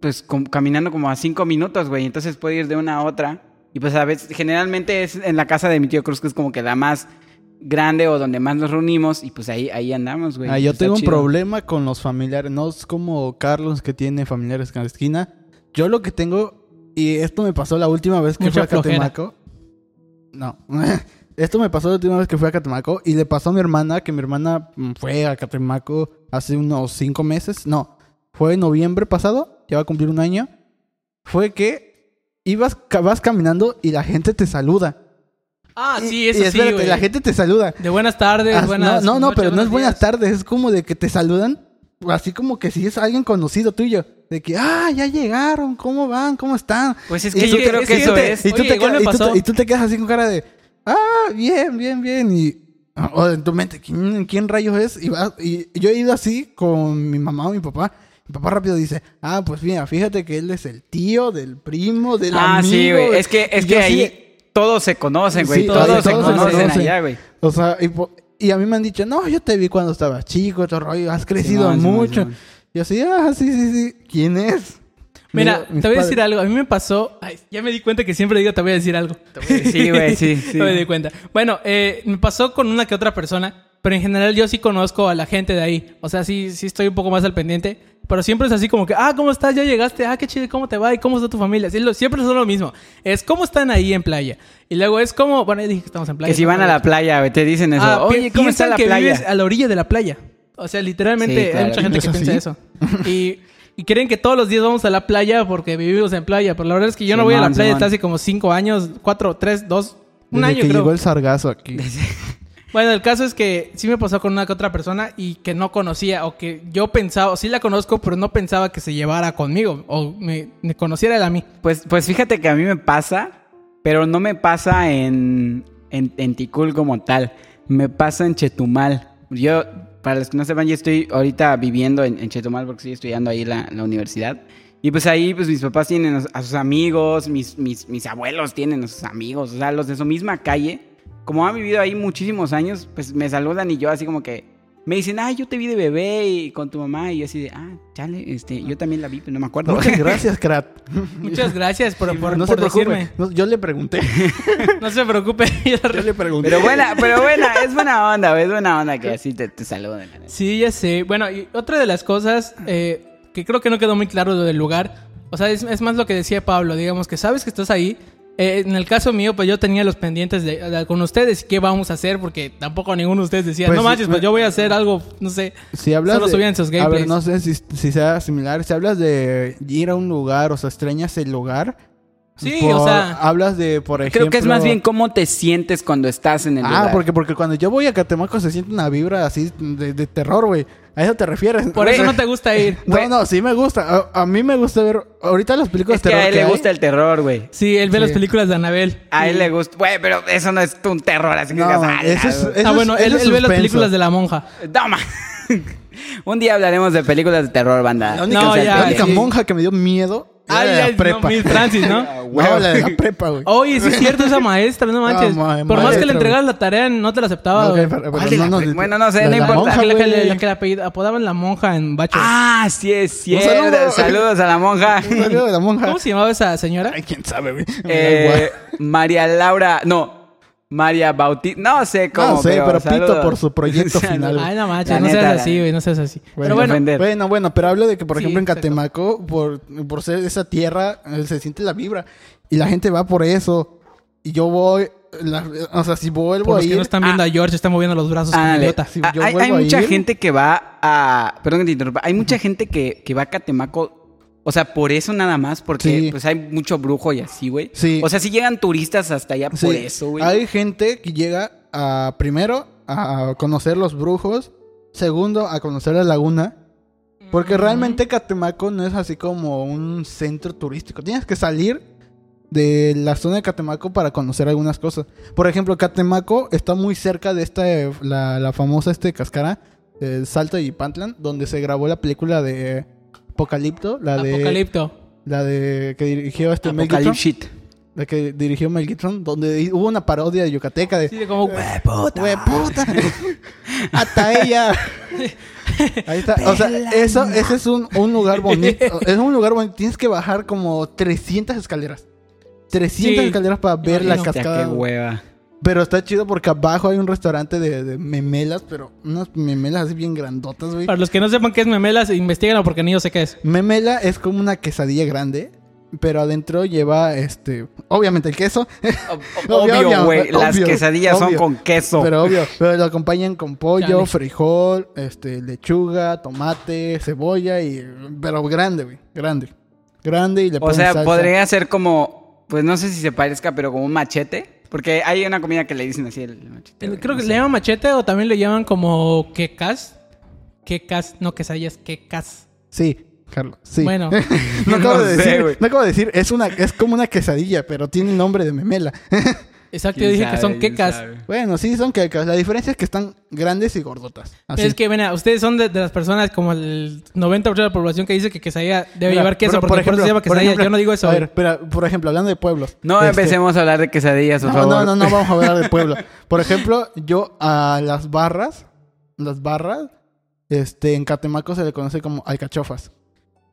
pues com- caminando como a cinco minutos, güey. Entonces puedo ir de una a otra. Y pues a veces, generalmente es en la casa de mi tío Cruz, que es como que la más grande o donde más nos reunimos. Y pues ahí, ahí andamos, güey. Ah, yo Está tengo un problema con los familiares. No es como Carlos que tiene familiares en la esquina. Yo lo que tengo, y esto me pasó la última vez que Mucha fui a flojera. Catemaco. No. esto me pasó la última vez que fui a Catemaco. Y le pasó a mi hermana, que mi hermana fue a Catemaco hace unos cinco meses. No. Fue en noviembre pasado. Ya va a cumplir un año. Fue que ibas, vas caminando y la gente te saluda. Ah, Y- sí, y eso sí, espérate, güey. la gente te saluda. De buenas tardes, Ah, buenas no, no, no, noches, pero no es buenas días. tardes, es como de que te saludan, así como que si es alguien conocido tuyo, de que, ah, ya llegaron, ¿cómo van? ¿Cómo están? Pues es Y que yo creo que eso es. Y y, y tú te quedas así con cara de, ah, bien, bien, bien, y o en tu mente, ¿quién, quién rayos es? Y, vas- y yo he ido así con mi mamá o mi papá. Mi papá rápido dice, ah, pues mira, fíjate que él es el tío del primo, del Ah, amigo. sí, güey. Es que, es yo que de- ahí todos se conocen, güey. Sí, todos, todos- se todos se conocen conocen. allá, güey. O sea, y, a mí me han dicho, no, yo te vi cuando estabas chico, todo rollo, has crecido mucho. Simón. Y así, ah, sí, sí, sí. ¿Quién es? Mira, te voy a decir padres- algo. A mí me pasó. Ay, ya me di cuenta que siempre digo te voy a decir algo. Sí, güey, sí, sí. No me di cuenta. Bueno, eh, me pasó con una que otra persona, pero en general yo sí conozco a la gente de ahí. O sea, sí, sí estoy un poco más al pendiente. Pero siempre es así como que, ah, ¿cómo estás? Ya llegaste. Ah, qué chido, ¿cómo te va? ¿Y cómo está tu familia? Sí, lo- siempre son lo mismo. Es cómo están ahí en playa. Y luego es como, bueno, ya dije que estamos en playa. Que si van a la playa, te dicen eso. Ah, Oye, ¿cómo está la que playa? vives a la orilla de la playa. O sea, literalmente Sí, claro. hay mucha gente ¿Es que piensa así? eso. Y, y creen que todos los días vamos a la playa porque vivimos en playa. Pero la verdad es que yo no voy a la playa hasta hace como cinco años, cuatro, tres, dos, un Desde año que creo. llegó el sargazo aquí. Bueno, el caso es que sí me pasó con una que otra persona y que no conocía o que yo pensaba, sí la conozco, pero no pensaba que se llevara conmigo o me, me conociera él a mí. Pues, pues fíjate que a mí me pasa, pero no me pasa en, en, en Ticul como tal. Me pasa en Chetumal. Yo, para los que no sepan, yo estoy ahorita viviendo en, en Chetumal porque estoy estudiando ahí la, la universidad. Y pues ahí, pues mis papás tienen a sus amigos, mis, mis, mis abuelos tienen a sus amigos, o sea, los de su misma calle. Como han vivido ahí muchísimos años, pues me saludan y yo así como que me dicen, ah, yo te vi de bebé y con tu mamá. Y yo así de, ah, chale, este, yo también la vi, pero no me acuerdo. Muchas gracias, Krat. Muchas gracias por, por, no por se preocupe. decirme. No, yo le pregunté. No se preocupe. yo le pregunté. Pero buena, pero buena, es buena onda, es buena onda que así te, te. Sí, ya sé. Bueno, y otra de las cosas eh, que creo que no quedó muy claro lo del lugar, o sea, es, es más lo que decía Pablo, digamos que sabes que estás ahí. Eh, en el caso mío, pues yo tenía los pendientes de, de- con ustedes, ¿qué vamos a hacer? Porque tampoco ninguno de ustedes decía, Pues no manches, pues yo voy a hacer algo, no sé. Si hablas Solo de, subían sus A ver, gameplays. no sé si, si sea similar. Si hablas de ir a un lugar, o sea, extrañas el lugar. Sí, por- o sea- Hablas de, por ejemplo... Creo que es más bien cómo te sientes cuando estás en el Ah, lugar. porque, porque cuando yo voy a Catemaco se siente una vibra así de, de terror, güey. ¿A eso te refieres? Por eso no te gusta ir. No, no, sí me gusta. A, a mí me gusta ver... Ahorita las películas Es de que terror a él le hay- gusta el terror, güey. Sí, él ve Sí. las películas de Anabel. A él le gusta. Güey, pero eso no es un terror, así que No, digas, "Ah, eso es- Ah, bueno, él, eso es él ve las películas de la monja. Toma. Un día hablaremos de películas de terror, banda. La única, No, ya, la única sí. monja que me dio miedo Ay, la de ay, la prepa. no, Miss Francis, ¿no? La de la prepa, güey. Oye, sí es cierto esa maestra, no manches. ma- Por más que le entregaras la tarea, no te la aceptaba. No, güey. que- pero ¿Cuál de la no, pre- bueno, no sé, la no importa. monja, la, que la que le apellid- apodaban la monja en Bacho. Ah, sí es cierto. saludo. Saludos a la monja. Un saludo de la monja. ¿Cómo se llamaba esa señora? Ay, quién sabe, güey. Eh, María Laura, no, María Bautista, no sé cómo. No sé, pero pito por su proyecto Saludos. final. Ay, no manches, no neta, seas así, güey, no seas así. Bueno, Pero bueno. Bueno, bueno, pero hablo de que, por Sí, ejemplo, en exacto. Catemaco, por, por ser esa tierra, eh, se siente la vibra. Y la gente va por eso. Y yo voy, la- o sea, si vuelvo por a los que no están viendo a George, está moviendo los brazos como Ándale. idiota. Si Ah, yo hay, hay a mucha ir- gente que va a. Perdón que te interrumpa. Hay mucha gente que, que va a Catemaco. O sea, por eso nada más, porque Sí. pues hay mucho brujo y así, güey. Sí. O sea, si llegan turistas hasta allá Sí, por eso, güey. Hay gente que llega a, primero, a conocer los brujos. Segundo, a conocer la laguna. Porque realmente Catemaco no es así como un centro turístico. Tienes que salir de la zona de Catemaco para conocer algunas cosas. Por ejemplo, Catemaco está muy cerca de esta, la, la famosa este cascara, el Salto y Pantlan, donde se grabó la película de Apocalipto, la de Apocalipto. la de que dirigió este Mel Gibson, Apocalipsis. la que dirigió Mel Gibson, donde hubo una parodia de Yucateca de Sí, de como, güey, puta. Hasta ella. Ahí está. O sea, eso, ese es un, un lugar bonito. Es un lugar bonito. Tienes que bajar como 300 escaleras. 300 Sí, escaleras para ver la imagino. Cascada. qué hueva. Pero está chido porque abajo hay un restaurante de, de memelas, pero unas memelas así bien grandotas, güey. Para los que no sepan qué es memelas, investiguen porque ni yo sé qué es. Memela es como una quesadilla grande, pero adentro lleva, este, obviamente el queso, Obvio, Obvio, obvio, güey. Las obvio, quesadillas son con queso. pero obvio, pero lo acompañan con pollo, Chale. frijol, este, lechuga, tomate, cebolla y, pero grande, güey, grande, grande y le o sea, salsa. podría ser como. Pues no sé si se parezca, pero como un machete. Porque hay una comida que le dicen así el machete. güey, Creo no que sé. le llaman machete o también le llaman como quecas. Quecas, no quesadillas, quecas. Sí, Carlos, sí. Bueno. no acabo No de sé, decir, güey. no acabo de decir, es una, es como una quesadilla, pero tiene el nombre de memela. Exacto, yo ¿Quién dije sabe? que son ¿Quién quecas. sabe? bueno, sí, son quecas. La diferencia es que están grandes y gordotas. Así. Es que, bueno, ustedes son de, de las personas como el 90% de la población que dice que quesadilla debe Mira, llevar queso pero, porque por, eso se llama por quesadilla. ejemplo, Yo no digo eso. A ver, pero, por ejemplo, hablando de pueblos. No este, empecemos a hablar de quesadillas, por No, favor. no, no, no vamos a hablar de pueblo. Por ejemplo, yo a las barras, las barras, este, en Catemaco se le conoce como alcachofas.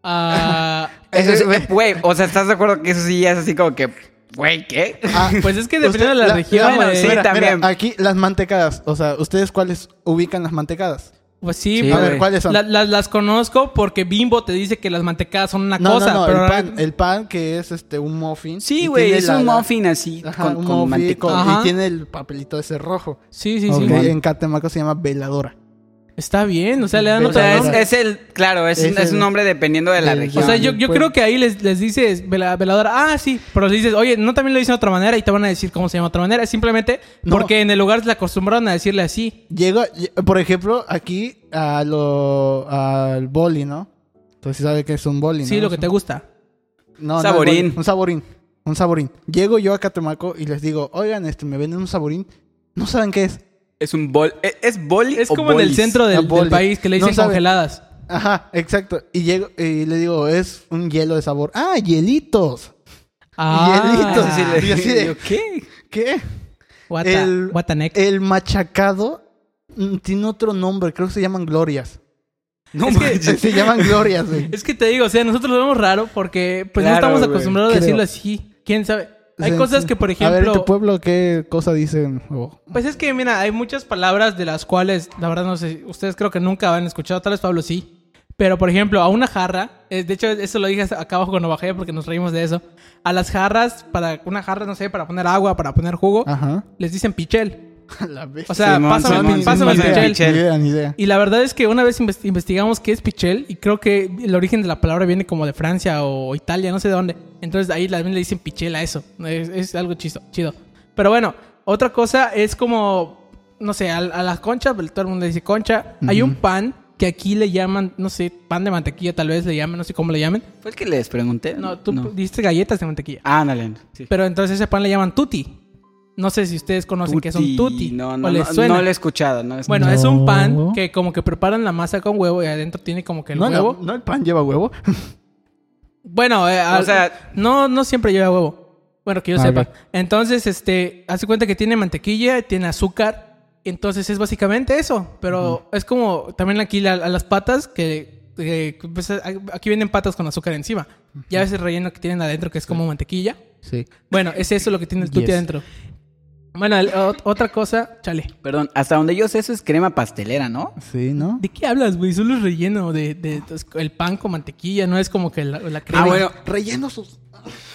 Ah, Eso es- Eh, güey, o sea, ¿estás de acuerdo que eso sí ya es así como que, güey, qué? Ah, pues es que usted- de la, región, bueno, güey. sí, mira, también. mira, aquí las mantecadas, o sea, ¿ustedes cuáles ubican las mantecadas? Pues sí, Sí, a ver. ¿cuáles son? la- la- las conozco porque Bimbo te dice que las mantecadas son una no, cosa, no, no, pero el pan, el pan que es este un muffin. Sí, güey, es la- un muffin así, Ajá, con, un con muffin con- y tiene el papelito ese rojo. Sí, sí, Ok, sí. En Catemaco se llama veladora. Está bien, o sea, le dan O otra sea, es, el, claro, es, Es es un nombre dependiendo de la región. O sea, yo, yo creo que ahí les, les dices vela- veladora, ah, sí, pero les dices, oye, no también lo dicen de otra manera y te van a decir cómo se llama de otra manera. Es simplemente No. porque en el lugar se acostumbraron a decirle así. Llega, lle- por ejemplo, aquí a lo, al boli, ¿no? Entonces sabe que es un boli, ¿no? Sí, lo que te gusta. No, no, Saborín. boli, un saborín. Un saborín. Llego yo a Catemaco y les digo, oigan, este, me venden un saborín. No saben qué es. Es un bol, ¿es, es boli Es o como en el centro del, Ah, del país que le dicen congeladas. Ajá, exacto. Y llego y le digo, es un hielo de sabor. Ah, hielitos. Hielitos. Ese sí le- Y así de- yo, ¿Qué? ¿Qué? What the- El- what the neck. El machacado mm, tiene otro nombre, creo que se llaman glorias. No Es que- manches. Se llaman glorias, güey. Es que te digo, o sea, nosotros lo vemos raro porque pues no estamos acostumbrados a Creo. decirlo así. ¿Quién sabe? Hay Sí, cosas sí. que, por A ver, ¿en ejemplo... tu pueblo qué cosa dicen? Pues es que, mira, hay muchas palabras de las cuales, la verdad, no sé, ustedes creo que nunca han escuchado, tal vez Pablo sí. Pero, por ejemplo, a una jarra, eh, de hecho, eso lo dije acá abajo cuando bajé porque nos reímos de eso. A las jarras, para una jarra, no sé, para poner agua, para poner jugo, Ajá. les dicen pichel. La vez. O sea, Simón, pásame, Simón, pásame el Simón, pichel. pichel. Ni idea, ni idea. Y la verdad es que una vez inves- investigamos qué es pichel y creo que el origen de la palabra viene como de Francia o Italia, no sé de dónde. Entonces ahí también le dicen pichel a eso. Es, es algo chido, chido. Pero bueno, otra cosa es como, no sé, a, a las conchas, pues, todo el mundo le dice concha. Hay un pan que aquí le llaman, no sé, pan de mantequilla tal vez le llaman, no sé cómo le llamen. ¿Fue el que les pregunté? No, tú diste galletas de mantequilla. Ah, dale. Sí. Pero entonces ese pan le llaman tutti. No sé si ustedes conocen qué son tutti. No, o no, les no, suena. no lo he escuchado. No he Bueno, es un pan que como que preparan la masa con huevo y adentro tiene como que el No, huevo. no, no el pan lleva huevo. Bueno, eh, al- sea- no, no siempre lleva huevo. Bueno, que yo Ah, sepa. Entonces, este, hace cuenta que tiene mantequilla, tiene azúcar. Entonces es básicamente eso. Pero es como también aquí la- a las patas que, que, pues, aquí vienen patas con azúcar encima. Ya ves el relleno que tienen adentro que es como mantequilla. Sí. Bueno, es eso lo que tiene el tutti Yes. adentro. Bueno, el- ot- otra cosa, chale. Perdón, hasta donde yo sé eso es crema pastelera, ¿no? Sí, ¿no? ¿De qué hablas, güey? Solo es relleno de, de- de- el pan con mantequilla, no es como que la, la crema. Ah, bueno, Relleno sus...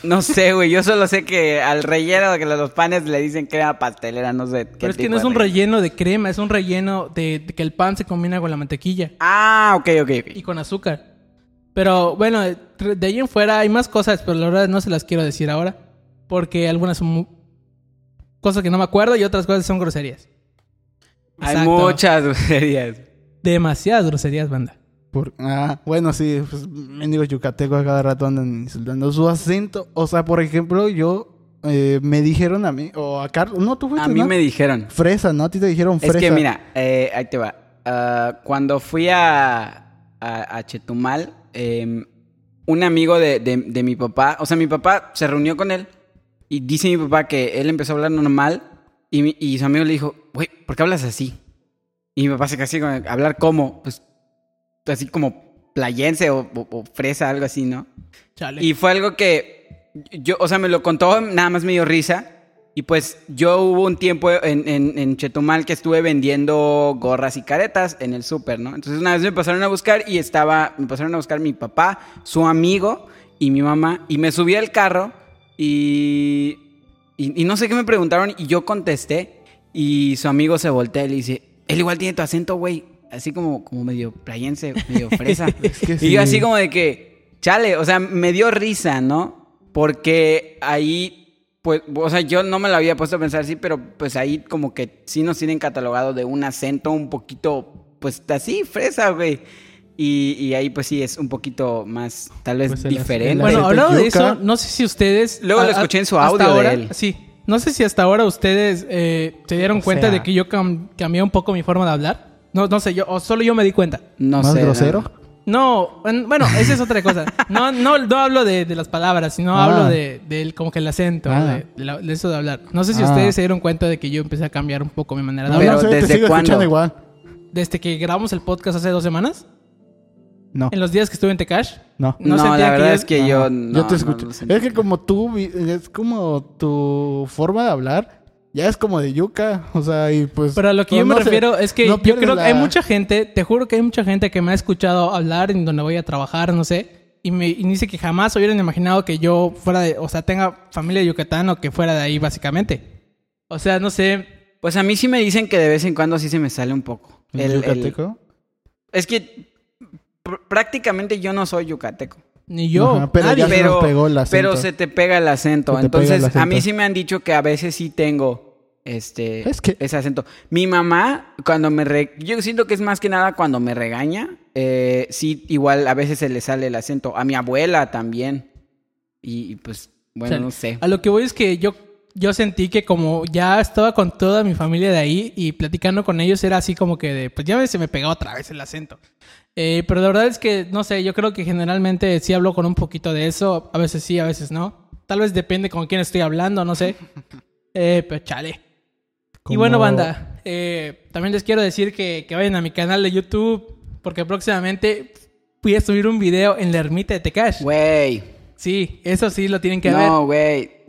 no sé, güey. Yo solo sé que al relleno de los panes le dicen crema pastelera, no sé. qué Pero es que no es un relleno de crema, es un relleno de, de que el pan se combina con la mantequilla Ah, ok, ok, ok. y con azúcar. Pero bueno, de ahí en fuera hay más cosas, pero la verdad no se las quiero decir ahora. Porque algunas son mu- cosas que no me acuerdo y otras cosas son groserías. Hay Exacto. muchas groserías. Demasiadas groserías, banda. Por... Ah, bueno, sí, pues mendigos yucatecos a cada rato andan insultando su acento. O sea, por ejemplo, yo eh, me dijeron a mí, o a Carlos, no, tú fuiste, A mí ¿no? me dijeron. Fresa, ¿no? A ti te dijeron fresa. Es que mira, eh, ahí te va. Ah, cuando fui a, a, a Chetumal, eh, un amigo de, de- de mi papá, o sea, mi papá se reunió con él y dice mi papá que él empezó a hablar normal y, mi- y su amigo le dijo, güey, ¿por qué hablas así? Y mi papá se casi con hablar como, pues, así como playense o, o- o fresa, algo así, ¿no? Chale. Y fue algo que yo, o sea, me lo contó, nada más me dio risa. Y pues yo hubo un tiempo en, en, en Chetumal que estuve vendiendo gorras y caretas en el súper, ¿no? Entonces una vez me pasaron a buscar y estaba, me pasaron a buscar mi papá, su amigo y mi mamá. Y me subí al carro y, y, y no sé qué me preguntaron y yo contesté. Y su amigo se voltea y le dice, él igual tiene tu acento, güey. Así como, como medio playense, medio fresa. Es que Y yo así como de que, chale, o sea, me dio risa, ¿no? Porque ahí, pues, o sea, yo no me lo había puesto a pensar así, pero pues ahí como que sí nos tienen catalogado de un acento un poquito, pues así, fresa, güey. Y, y ahí pues sí es un poquito más, tal vez Pues diferente. Bueno, hablando de eso, no sé si ustedes. Luego lo a- escuché en su audio de ahora, él. Sí. No sé si hasta ahora ustedes eh, se dieron O cuenta sea. de que yo cam- cambié un poco mi forma de hablar. No, no sé, yo, o solo yo me di cuenta. no ¿Más sé. grosero? ¿no? No, en- bueno, esa es otra cosa. No, no, no hablo de, de las palabras, sino Ah. hablo de, del como que el acento, Ah. de, de la- de eso de hablar. No sé si Ah. ustedes se dieron cuenta de que yo empecé a cambiar un poco mi manera de Pero hablar. sé, ¿desde te sigo cuándo? escuchando igual. Desde que grabamos el podcast hace dos semanas, No, en los días que estuve en Tecash. no. No No, sentía la que verdad yo- es que yo no. yo te escucho. es que como tú, es como tu forma de hablar, ya es como de yuca, o sea, y pues... Pero a lo que yo me refiero es que no yo creo que hay mucha gente, te juro que hay mucha gente que me ha escuchado hablar en donde voy a trabajar, no sé, y me y dice que jamás hubieran imaginado que yo fuera de, o sea, tenga familia de Yucatán o que fuera de ahí básicamente. O sea, no sé, Pues a mí sí me dicen que de vez en cuando sí se me sale un poco. ¿El El- el- yucateco? Es que pr- prácticamente yo no soy yucateco. ni yo, Ajá, pero nadie. ya se pero, nos pegó el acento. pero se te pega el acento. Se Entonces, el a mí sí me han dicho que a veces sí tengo este Es que- ese acento. Mi mamá, cuando me re- yo siento que es más que nada cuando me regaña, eh, sí, igual a veces se le sale el acento. A mi abuela también. Y, y, pues, bueno, O sea, no sé. A lo que voy es que yo, yo sentí que como ya estaba con toda mi familia de ahí y platicando con ellos era así como que de, pues ya se me pegó otra vez el acento. Eh, pero la verdad es que, no sé, yo creo que generalmente sí hablo con un poquito de eso, a veces sí, a veces no. Tal vez depende con quién estoy hablando, no sé. Eh, pero chale. Y bueno, banda, eh, también les quiero decir que, que vayan a mi canal de YouTube, porque próximamente voy a subir un video en la ermita de Tecash. Güey. Sí, eso sí lo tienen que ver. No, güey.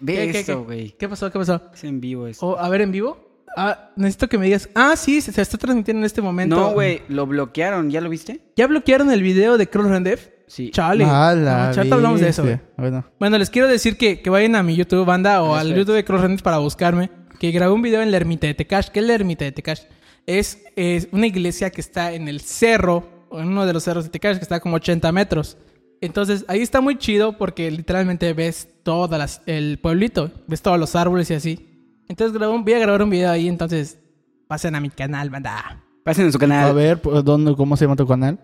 Ve ¿Qué, qué, esto, qué? güey. ¿Qué pasó? ¿Qué pasó? Es en vivo eso. Oh, a ver, ¿en vivo? Ah, necesito que me digas. Ah, sí, se, se está transmitiendo en este momento. no, güey. Lo bloquearon. ¿Ya lo viste? ¿Ya bloquearon el video de Cross Rendef? Sí. Chale. Ah, la No, hablamos de eso, güey. Bueno, Bueno, les quiero decir que, que vayan a mi YouTube, banda, o al. YouTube de Cross Rendez para buscarme. Que grabé un video en la ermita de Tecash. ¿Qué es la ermita de Tecash? Es, es una iglesia que está en el cerro, o en uno de los cerros de Tecash, que está como 80 metros. Entonces, ahí está muy chido porque literalmente ves todo las- el pueblito, ves todos los árboles y así. Entonces, grabé un- voy a grabar un video ahí, entonces pasen a mi canal, banda. Pasen en su a canal. ver, pues, ¿dónde, ¿cómo se llama tu canal?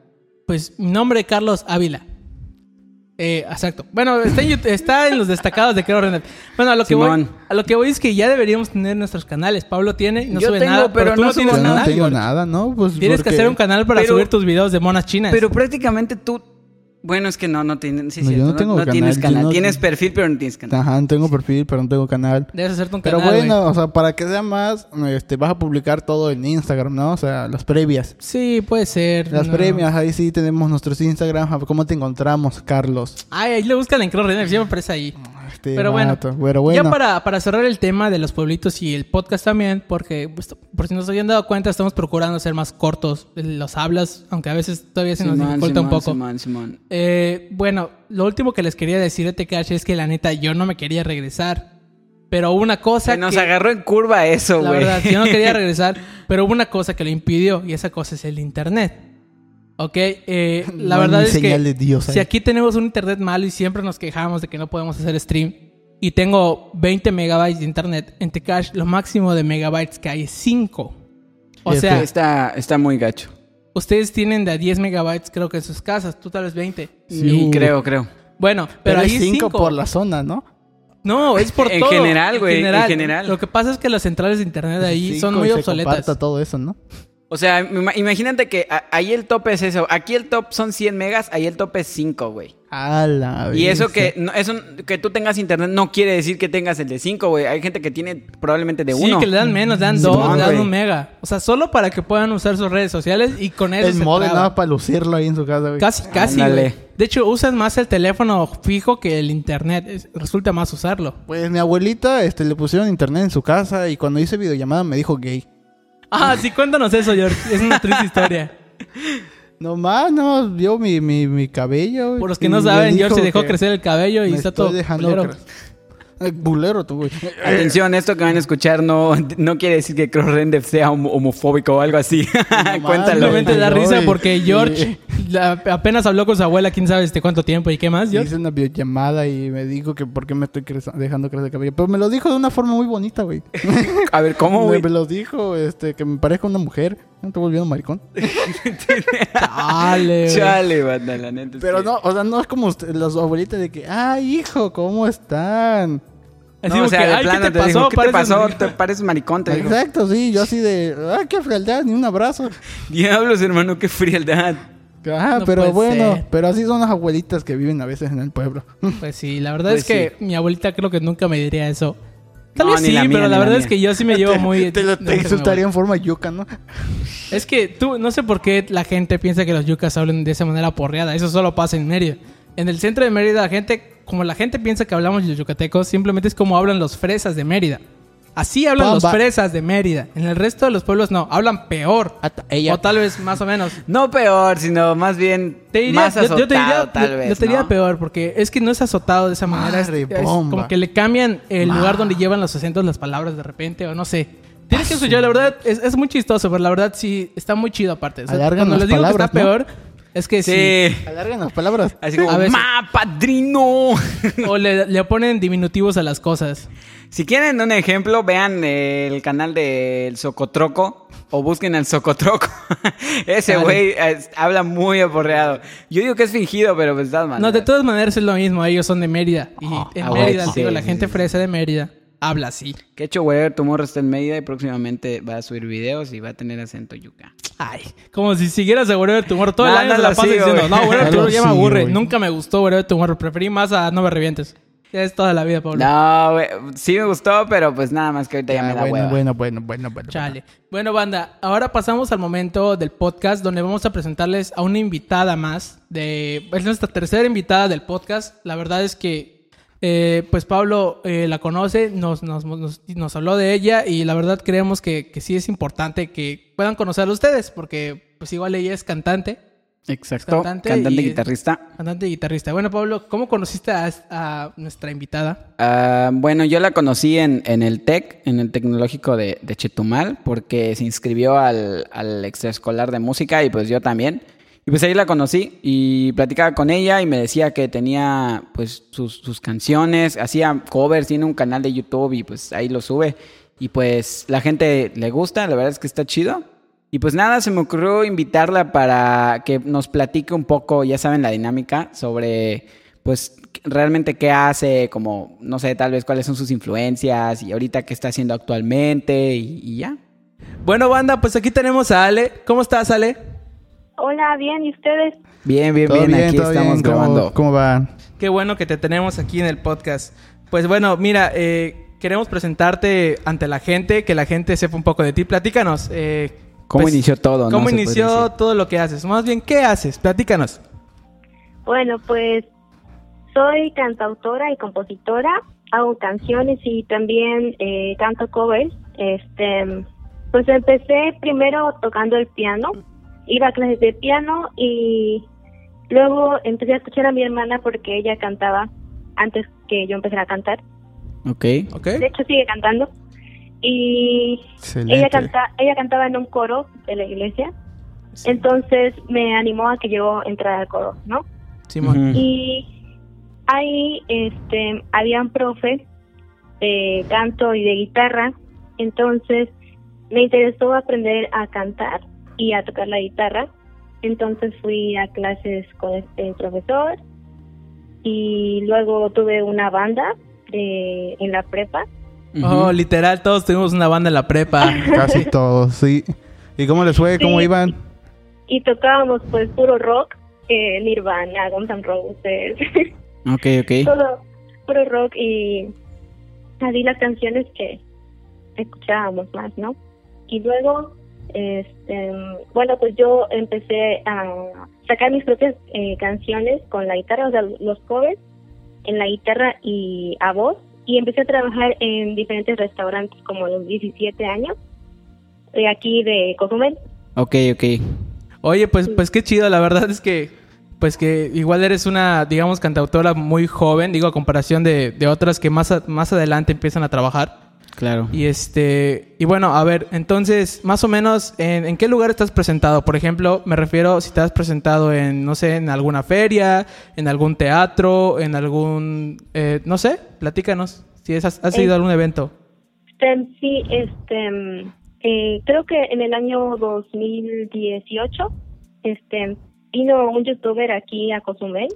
Pues mi nombre es Carlos Ávila. Eh, exacto. Bueno, está en, YouTube- está en los destacados de Creo René. Bueno, a lo que voy, a lo que voy es que ya deberíamos tener nuestros canales. Pablo tiene, no Yo sube tengo, nada, pero, pero tú no no tienes Yo no nada. tengo nada, ¿no? Pues Tienes que hacer un canal para Pero- subir tus videos de monas chinas. Pero prácticamente tú. Bueno, es que no, no tienes. Sí, No, yo no tengo canal, tienes canal. no- Tienes perfil, pero no tienes canal. Ajá, no tengo perfil, pero no tengo canal. Debes hacerte un Pero canal. bueno, güey. o sea, para que sea más, este, vas a publicar todo en Instagram, ¿no? O sea, las previas. Sí, puede ser. Las no. previas, ahí sí tenemos nuestros Instagram. A ver, ¿Cómo te encontramos, Carlos? Ay, ahí le buscan en Creo René, siempre aparece ahí. Este Pero bueno, vato. Pero bueno. ya para, para cerrar el tema de los pueblitos y el podcast también, porque pues, por si no se habían dado cuenta, estamos procurando ser más cortos los hablas, aunque a veces todavía se nos Simón, dificulta un poco. Simón, Simón. Eh, bueno, lo último que les quería decir de Tekashi es que la neta yo no me quería regresar. Pero hubo una cosa Se nos que, agarró en curva eso, la güey. verdad, yo no quería regresar, pero hubo una cosa que lo impidió y esa cosa es el internet. Ok, eh, la No verdad es que señal de Dios si aquí tenemos un internet malo y siempre nos quejamos de que no podemos hacer stream y tengo 20 megabytes de internet en Tekash, lo máximo de megabytes que hay es 5. O sea, Está, está muy gacho. ustedes tienen de a 10 megabytes creo que en sus casas, tú tal vez 20. Sí, creo, creo. Bueno, pero, Pero, ahí hay es 5 5 por la zona, ¿no? No, es por En todo. general, güey, en general. Lo que pasa es que las centrales de internet de ahí son muy y se obsoletas. comparta todo eso, ¿no? O sea, ima- imagínate que ahí el tope es eso. Aquí el top son 100 megas, ahí el tope es 5, güey. A la Y eso que no, eso que tú tengas internet no quiere decir que tengas el de 5, güey. Hay gente que tiene probablemente de Sí, 1. que le dan menos, le dan Sí, 2, mon, le dan güey. un mega. O sea, solo para que puedan usar sus redes sociales y con eso El modem nada para lucirlo ahí en su casa, güey. Casi, casi, Ándale. De hecho, usan más el teléfono fijo que el internet. Es- resulta más usarlo. Pues mi abuelita este, le pusieron internet en su casa y cuando hice videollamada me dijo gay. Ah, sí, cuéntanos eso, George. Es una triste historia. No más, no, vio mi, mi, mi cabello. Por los que no saben, George se dejó crecer el cabello y está estoy todo dejando cre- Ay, bulero tú, güey. Atención, esto que van a escuchar no, no quiere decir que CrossRender sea homo- homofóbico o algo así. Cuéntalo. Simplemente da risa porque George la- apenas habló con su abuela, quién sabe este cuánto tiempo y qué más, George. Hice una videollamada y me dijo que por qué me estoy crece- dejando crecer el cabello. Pero me lo dijo de una forma muy bonita, güey. A ver, ¿cómo, me, güey? me lo dijo este, que me parezca una mujer. No te volviendo maricón. Chale, güey. Chale, banda, la neta. Pero que- no, o sea, no es como usted- las abuelitas de que, ay, hijo, ¿cómo están? Así No, o sea, que, de "Ay, plano ¿qué te te pasó? ¿qué te pasó? maricón". Te pareces maricón, te digo. Exacto, sí, yo así de, ay, qué frialdad, ni un abrazo. Diablos, hermano, qué frialdad. Ajá, No pero bueno, ser. pero así son las abuelitas que viven a veces en el pueblo. Pues sí, la verdad Pues es que mi abuelita creo que nunca me diría eso. Tal vez sí, la mía, pero la verdad es que yo sí me llevo muy... te lo insultaría en forma yuca, ¿no? Es que tú, no sé por qué la gente piensa que los yucas hablan de esa manera porreada. Eso solo pasa en Mérida. En el centro de Mérida, la gente, como la gente piensa que hablamos los yucatecos, simplemente es como hablan los fresas de Mérida. Así hablan los fresas de Mérida. En el resto de los pueblos no, hablan peor. Ella. O tal vez más o menos. No peor, sino más bien Te diría, más yo- azotado, yo, te diría, tal yo- vez, yo te diría ¿no? peor, porque es que no es azotado de esa manera. Es, Madre es como que le cambian el lugar donde llevan los acentos las palabras de repente, o no sé. Tienes que escuchar, la verdad, es, es muy chistoso, pero la verdad sí está muy chido aparte. O sea, cuando les digo que está palabras, ¿no? peor, es que sí. Sí. Alargan las palabras. Así como, A veces. ¡ma, padrino! O le, le ponen diminutivos a las cosas. si quieren un ejemplo, vean el canal del Socotroco o busquen al Socotroco. Ese güey habla muy aporreado. Yo digo que es fingido, pero pues das No, de todas maneras es lo mismo. Ellos son de Mérida. Y en ah, Mérida, digo, sí, la sí, gente sí. fresa de Mérida habla así. Que hecho, güey, tu morro está en Mérida y próximamente va a subir videos y va a tener acento yuca. Ay, como si siguieras a Wherever Tomorrow. Todo No, el año se la pasa sigo, diciendo, no, Tomorrow lo ya me aburre. Nunca me gustó Wherever Tomorrow. Preferí más a No Me Revientes. Ya es toda la vida, Pablo. No, güey, sí me gustó, pero pues nada más que ahorita ya, Ya, me da bueno, hueva. bueno, bueno, bueno, bueno. Chale. Bueno, banda, ahora pasamos al momento del podcast donde vamos a presentarles a una invitada más. De, es nuestra tercera invitada del podcast. La verdad es que, eh, pues Pablo eh, la conoce, nos, nos, nos, nos habló de ella y la verdad creemos que, que sí es importante que puedan conocerla ustedes porque pues igual ella es cantante, Exacto. Cantante Cantante, y- guitarrista. cantante y guitarrista. Bueno, Pablo, ¿cómo conociste a, a nuestra invitada? Ah, bueno, yo la conocí en, en el TEC, en el Tecnológico de, de Chetumal, porque se inscribió al, al extraescolar de música y pues yo también. Y pues ahí la conocí y platicaba con ella y me decía que tenía pues sus, sus canciones, hacía covers, tiene un canal de YouTube y pues ahí lo sube. Y pues la gente le gusta, la verdad es que está chido. Y pues nada, se me ocurrió invitarla para que nos platique un poco, ya saben, la dinámica sobre, pues, realmente qué hace, como, no sé, tal vez cuáles son sus influencias y ahorita qué está haciendo actualmente y, y ya. Bueno, banda, pues aquí tenemos a Ale. ¿Cómo estás, Ale? Hola, bien, ¿y ustedes? Bien, bien, ¿Todo bien, bien? aquí ¿Todo estamos grabando. ¿Cómo va? Qué bueno que te tenemos aquí en el podcast. Pues bueno, mira, eh, queremos presentarte ante la gente, que la gente sepa un poco de ti. Platícanos. eh, ¿Cómo pues, inició todo? ¿Cómo inició todo lo que haces? Más bien, ¿qué haces? Platícanos. Bueno, pues soy cantautora y compositora, hago canciones y también eh, canto covers. Este, pues empecé primero tocando el piano, iba a clases de piano y luego empecé a escuchar a mi hermana porque ella cantaba antes que yo empezara a cantar. Ok. ¿Ok? De hecho sigue cantando y Excelente. ella canta, ella cantaba en un coro de la iglesia. Entonces me animó a que yo entrara al coro, ¿no? Simón. Ujú. Y ahí este habían profe de canto y de guitarra, entonces me interesó aprender a cantar y a tocar la guitarra. Entonces fui a clases con este profesor y luego tuve una banda de, en la prepa. Oh, literal, todos tuvimos una banda en la prepa. Casi todos, sí. ¿Y cómo les fue? ¿Cómo Sí. iban? y tocábamos pues puro rock, eh, Nirvana, Guns N' Roses, Ok, ok. todo puro rock y así las canciones que escuchábamos más, ¿no? Y luego, este, bueno, pues yo empecé a sacar mis propias eh, canciones con la guitarra, o sea, los covers en la guitarra y a voz y empecé a trabajar en diferentes restaurantes como a los 17 años de aquí de Cozumel. Ok, ok. Oye, pues, pues qué chido, la verdad es que, pues que igual eres una, digamos, cantautora muy joven, digo, a comparación de, de otras que más, a- más adelante empiezan a trabajar. Claro. Y este, y bueno, a ver, entonces, más o menos, ¿en, en qué lugar estás presentado? Por ejemplo, me refiero si te has presentado en, no sé, en alguna feria, en algún teatro, en algún, eh, no sé, platícanos, si es- has, has ido a algún evento. Este, sí, este, eh, creo que en el año 2018, este, vino un youtuber aquí a Cozumel,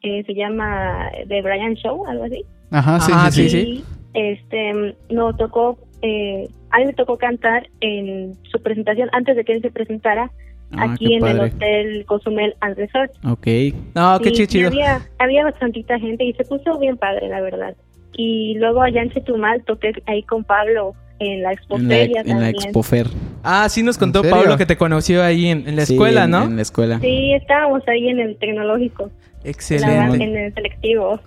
que se llama The Brian Show, algo así. Ajá, sí, Ah, sí, sí, sí. Este, nos tocó, eh, a mí me tocó cantar en su presentación antes de que él se presentara Ah, aquí en el. Hotel Cozumel and Resort. Ok. No, qué Y- chi- y chido. había, había bastantita gente y se puso bien padre, la verdad. Y luego allá en Chetumal toqué ahí con Pablo en la En la, expoferia en la. Expofer. Ah, sí nos contó. Pablo que te conoció ahí en, en la Sí, escuela, en- ¿no? En la escuela. Sí, estábamos ahí en el tecnológico, la- Excelente. en el selectivo.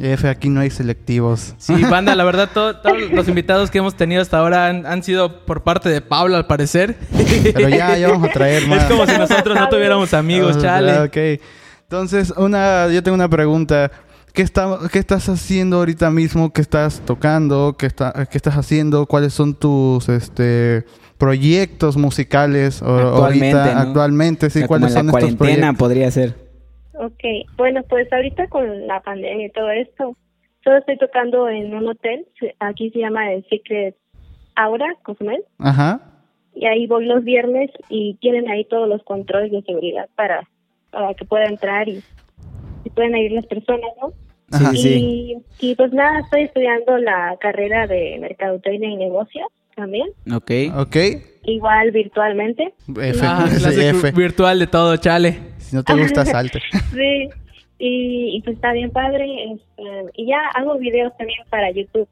F, aquí no hay selectivos. Sí, banda, la verdad, todo- todos los invitados que hemos tenido hasta ahora han, han sido por parte de Pablo, al parecer. Pero ya, ya vamos a traer más. Es como si nosotros no tuviéramos amigos, Ah, chale. ok. Entonces, una, yo tengo una pregunta. ¿Qué, está, ¿Qué estás haciendo ahorita mismo? ¿Qué estás tocando? ¿Qué, está, ¿Qué estás haciendo? ¿Cuáles son tus este, proyectos musicales o- Actualmente, ahorita? ¿no? Actualmente, O sí. sea, como ¿Cuáles en la son estos cuarentena proyectos? podría ser. Ok, bueno, pues ahorita con la pandemia y todo esto, solo estoy tocando en un hotel, aquí se llama el Secret Aura, Cozumel, Ajá. y ahí voy los viernes y tienen ahí todos los controles de seguridad para, para que pueda entrar y, y puedan ir las personas, ¿no? Ajá. Sí, sí. Y, y pues nada, estoy estudiando la carrera de Mercadotecnia y Negocios también, Ok. Ok. igual virtualmente. F. Ah, clase F. virtual de todo, chale. Si no te gusta, salte. Sí, y, y pues está bien padre. este, y ya hago videos también para YouTube.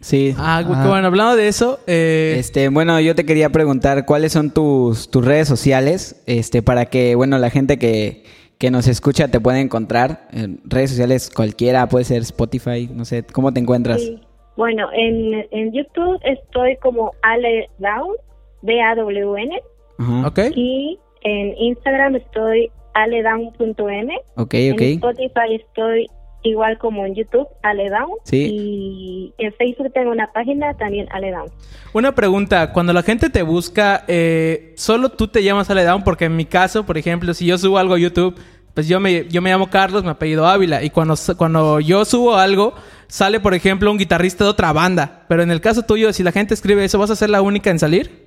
Sí. Ah, Ah. bueno, hablando de eso, eh, Este, bueno, yo te quería preguntar cuáles son tus, tus redes sociales, este, para que, bueno, la gente que, que nos escucha te pueda encontrar. En redes sociales cualquiera, puede ser Spotify, no sé, ¿cómo te encuentras? Sí. Bueno, en, en YouTube estoy como Ale Down, D-A-W-N, Ajá. ¿ok? y en Instagram estoy aledown.m. Ok, En ok. Spotify estoy igual como en YouTube, Ale Down. Sí. Y en Facebook tengo una página también, Ale Down. Una pregunta, cuando la gente te busca, eh, ¿solo tú te llamas Ale Down? Porque en mi caso, por ejemplo, si yo subo algo a YouTube, pues yo me, yo me llamo Carlos, mi apellido Ávila, y cuando, cuando yo subo algo, sale, por ejemplo, un guitarrista de otra banda. Pero en el caso tuyo, si la gente escribe eso, ¿vas a ser la única en salir?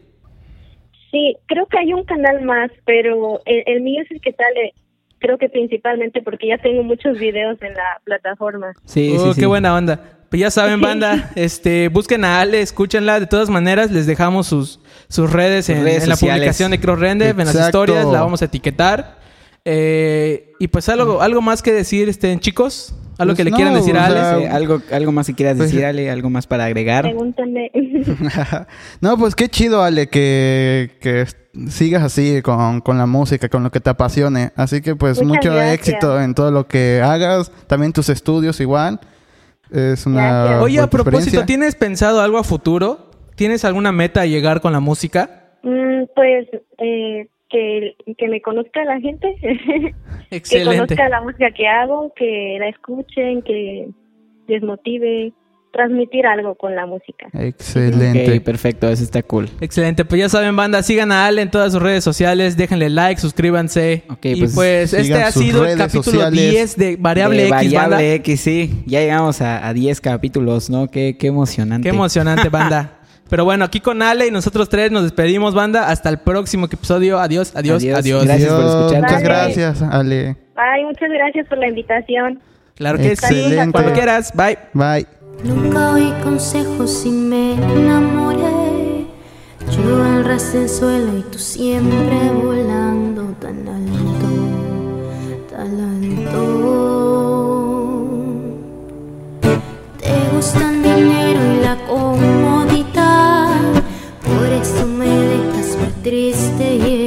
Sí, creo que hay un canal más, pero el, el mío es el que sale, creo que principalmente porque ya tengo muchos videos en la plataforma. Sí, Oh, sí, sí. qué buena onda. Pues ya saben, banda, este, busquen a Ale, escúchenla. De todas maneras, les dejamos sus, sus redes, en, redes en la publicación de Cross Render, en las historias, la vamos a etiquetar. Eh, y pues algo, algo más que decir, este, chicos, algo Pues que le no, quieran decir a o Ale. sea, algo, algo más si quieras Pues- decir, Ale, algo más para agregar. Pregúntame. no, pues qué chido, Ale, que, que sigas así con, con la música, con lo que te apasione. Así que pues Muchas mucho gracias. éxito en todo lo que hagas, también tus estudios igual. Es una Gracias. Oye, a propósito. ¿tienes pensado algo a futuro? ¿Tienes alguna meta a llegar con la música? Mm, pues eh, que, que me conozca la gente, que conozca la música que hago, que la escuchen, que les motive, transmitir algo con la música. Excelente. Perfecto, eso está cool. Excelente, pues ya saben, banda, sigan a Ale en todas sus redes sociales, déjenle like, suscríbanse. Ok, y pues, pues, este ha sido el capítulo sociales 10 de Variable De X, Variable banda. X, sí. Ya llegamos a, a 10 capítulos, ¿no? Qué, qué emocionante. Qué emocionante, banda. Pero bueno, aquí con Ale y nosotros tres nos despedimos, banda. Hasta el próximo episodio. Adiós, adiós, Adiós. adiós. Gracias por Adiós, escucharnos. Muchas Bye. gracias, Ale. Ay, muchas gracias por la invitación. Claro que sí. Excelente. Cuando quieras. Bye. Bye. Nunca oí consejos y me enamoré. Yo al ras del suelo y tú siempre volando tan alto, tan alto. Te gusta el dinero triste y